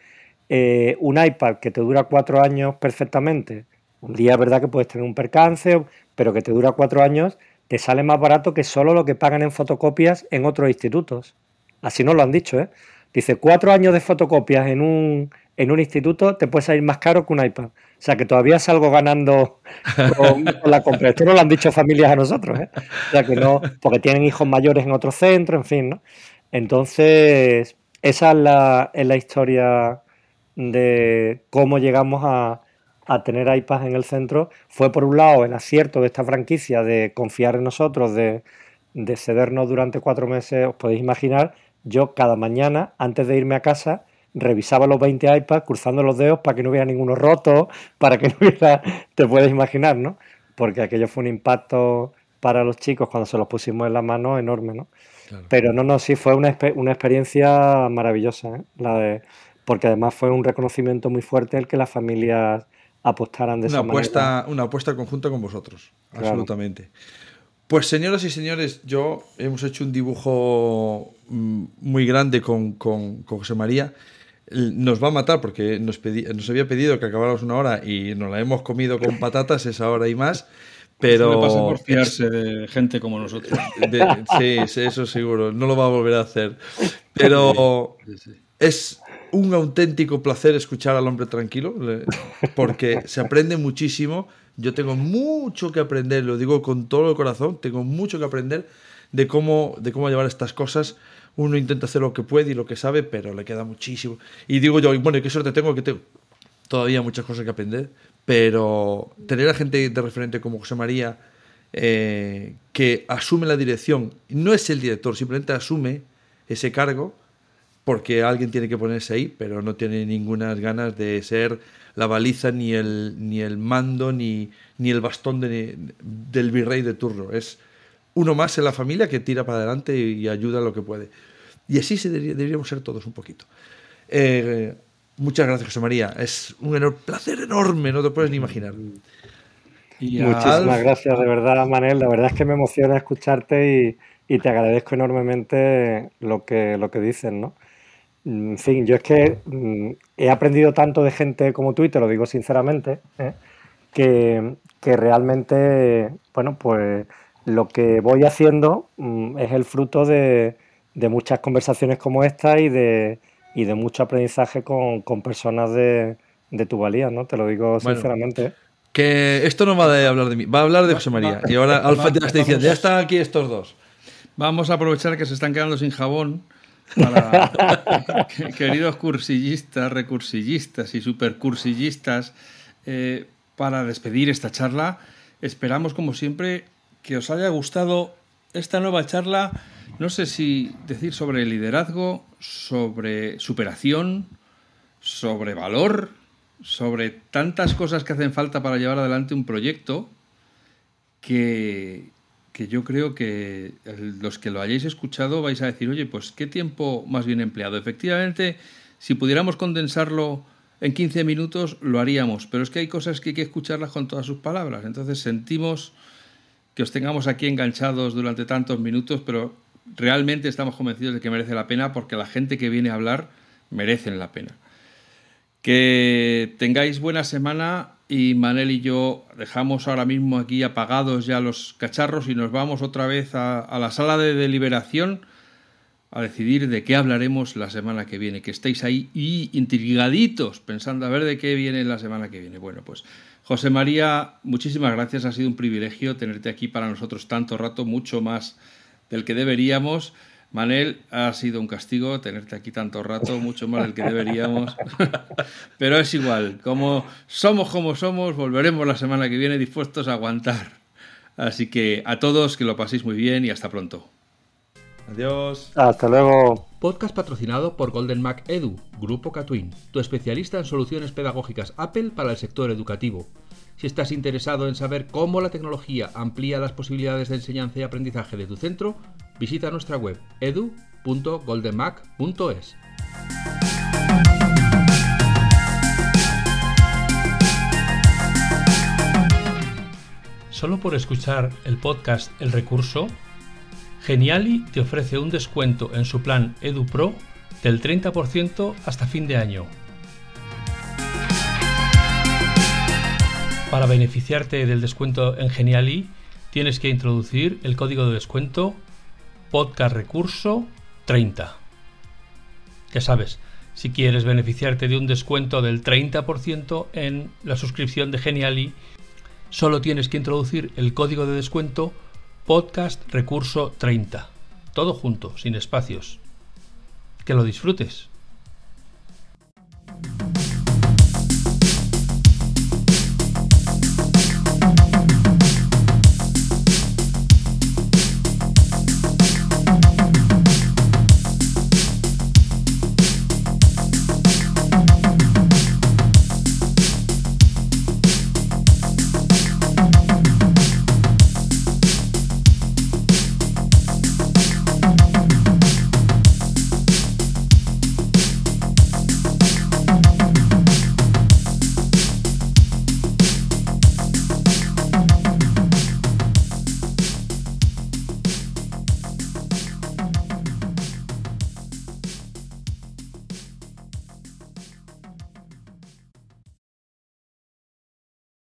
eh, un iPad que te dura cuatro años perfectamente, un día es verdad que puedes tener un percance, pero que te dura cuatro años, te sale más barato que solo lo que pagan en fotocopias en otros institutos. Así nos lo han dicho, ¿eh? Dice, cuatro años de fotocopias en un, en un instituto te puede salir más caro que un iPad. O sea, que todavía salgo ganando con, la compra. Esto no lo han dicho familias a nosotros, ¿eh? O sea, que no, porque tienen hijos mayores en otro centro, en fin, ¿no? Entonces, esa es la, es la historia de cómo llegamos a, tener iPads en el centro. Fue, por un lado, el acierto de esta franquicia de confiar en nosotros, de, de cedernos durante cuatro meses, os podéis imaginar, yo cada mañana, antes de irme a casa, revisaba los 20 iPads cruzando los dedos para que no hubiera ninguno roto, para que no hubiera, te puedes imaginar, ¿no? Porque aquello fue un impacto para los chicos cuando se los pusimos en la mano enorme, ¿no? Pero no, no, sí fue una, una experiencia maravillosa, ¿eh? la de, porque además fue un reconocimiento muy fuerte el que las familias apostaran de una esa apuesta, manera. Una apuesta conjunta con vosotros, absolutamente. Pues señoras y señores, yo hemos hecho un dibujo mm, muy grande con, con, con José María nos va a matar porque nos, nos había pedido que acabáramos una hora y nos la hemos comido con patatas esa hora y más. Pero. Eso pasa por fiarse de gente como nosotros. sí, eso seguro. No lo va a volver a hacer. Pero es un auténtico placer escuchar al hombre tranquilo porque se aprende muchísimo. Yo tengo mucho que aprender, lo digo con todo el corazón, tengo mucho que aprender de cómo, de cómo llevar estas cosas. Uno intenta hacer lo que puede y lo que sabe, pero le queda muchísimo. Y digo yo, bueno, qué suerte tengo que tengo todavía muchas cosas que aprender, pero tener a gente de referente como José María eh, que asume la dirección, no es el director, simplemente asume ese cargo porque alguien tiene que ponerse ahí, pero no tiene ninguna ganas de ser la baliza, ni el, ni el mando, ni, ni el bastón del virrey de turno. Es uno más en la familia que tira para adelante y, ayuda lo que puede. Y así se deberíamos ser todos un poquito. Eh, muchas gracias, José María. Es un placer enorme, no te puedes ni imaginar. Muchísimas gracias, de verdad, Manel. La verdad es que me emociona escucharte y, te agradezco enormemente lo que, lo que dices, ¿no? En fin, yo es que mm, he aprendido tanto de gente como tú, y te lo digo sinceramente, ¿eh? que, que realmente, bueno, pues lo que voy haciendo mm, es el fruto de, muchas conversaciones como esta y de, y de mucho aprendizaje con, personas de, tu valía, ¿no? Te lo digo sinceramente. Que esto no va a hablar de mí, va a hablar de José María. Y ahora Alfa ya está diciendo, ya están aquí estos dos. Vamos a aprovechar que se están quedando sin jabón para, queridos cursillistas, recursillistas y supercursillistas, eh, para despedir esta charla. Esperamos, como siempre, que os haya gustado esta nueva charla, no sé si decir sobre liderazgo, sobre superación, sobre valor, sobre tantas cosas que hacen falta para llevar adelante un proyecto que, que yo creo que los que lo hayáis escuchado vais a decir, oye, pues qué tiempo más bien empleado. Efectivamente, si pudiéramos condensarlo en 15 minutos, lo haríamos, pero es que hay cosas que hay que escucharlas con todas sus palabras. Entonces sentimos que os tengamos aquí enganchados durante tantos minutos, pero realmente estamos convencidos de que merece la pena porque la gente que viene a hablar merecen la pena. Que tengáis buena semana y Manel y yo dejamos ahora mismo aquí apagados ya los cacharros y nos vamos otra vez a, la sala de deliberación a decidir de qué hablaremos la semana que viene, que estéis ahí y intrigaditos pensando a ver de qué viene la semana que viene. Bueno, pues José María, muchísimas gracias, ha sido un privilegio tenerte aquí para nosotros tanto rato, mucho más del que deberíamos. Manel, ha sido un castigo tenerte aquí tanto rato, mucho más del que deberíamos. Pero es igual, como somos como somos, volveremos la semana que viene dispuestos a aguantar. Así que a todos que lo paséis muy bien y hasta pronto. Adiós. Hasta luego. Podcast patrocinado por Golden Mac Edu, Grupo Catwin, tu especialista en soluciones pedagógicas Apple para el sector educativo. Si estás interesado en saber cómo la tecnología amplía las posibilidades de enseñanza y aprendizaje de tu centro, visita nuestra web edu.goldenmac.es. Solo por escuchar el podcast El Recurso, Geniali te ofrece un descuento en su plan EduPro del 30% hasta fin de año. Para beneficiarte del descuento en Geniali, tienes que introducir el código de descuento podcast recurso 30. Ya sabes, si quieres beneficiarte de un descuento del 30% en la suscripción de Geniali, solo tienes que introducir el código de descuento podcast recurso 30. Todo junto, sin espacios. Que lo disfrutes.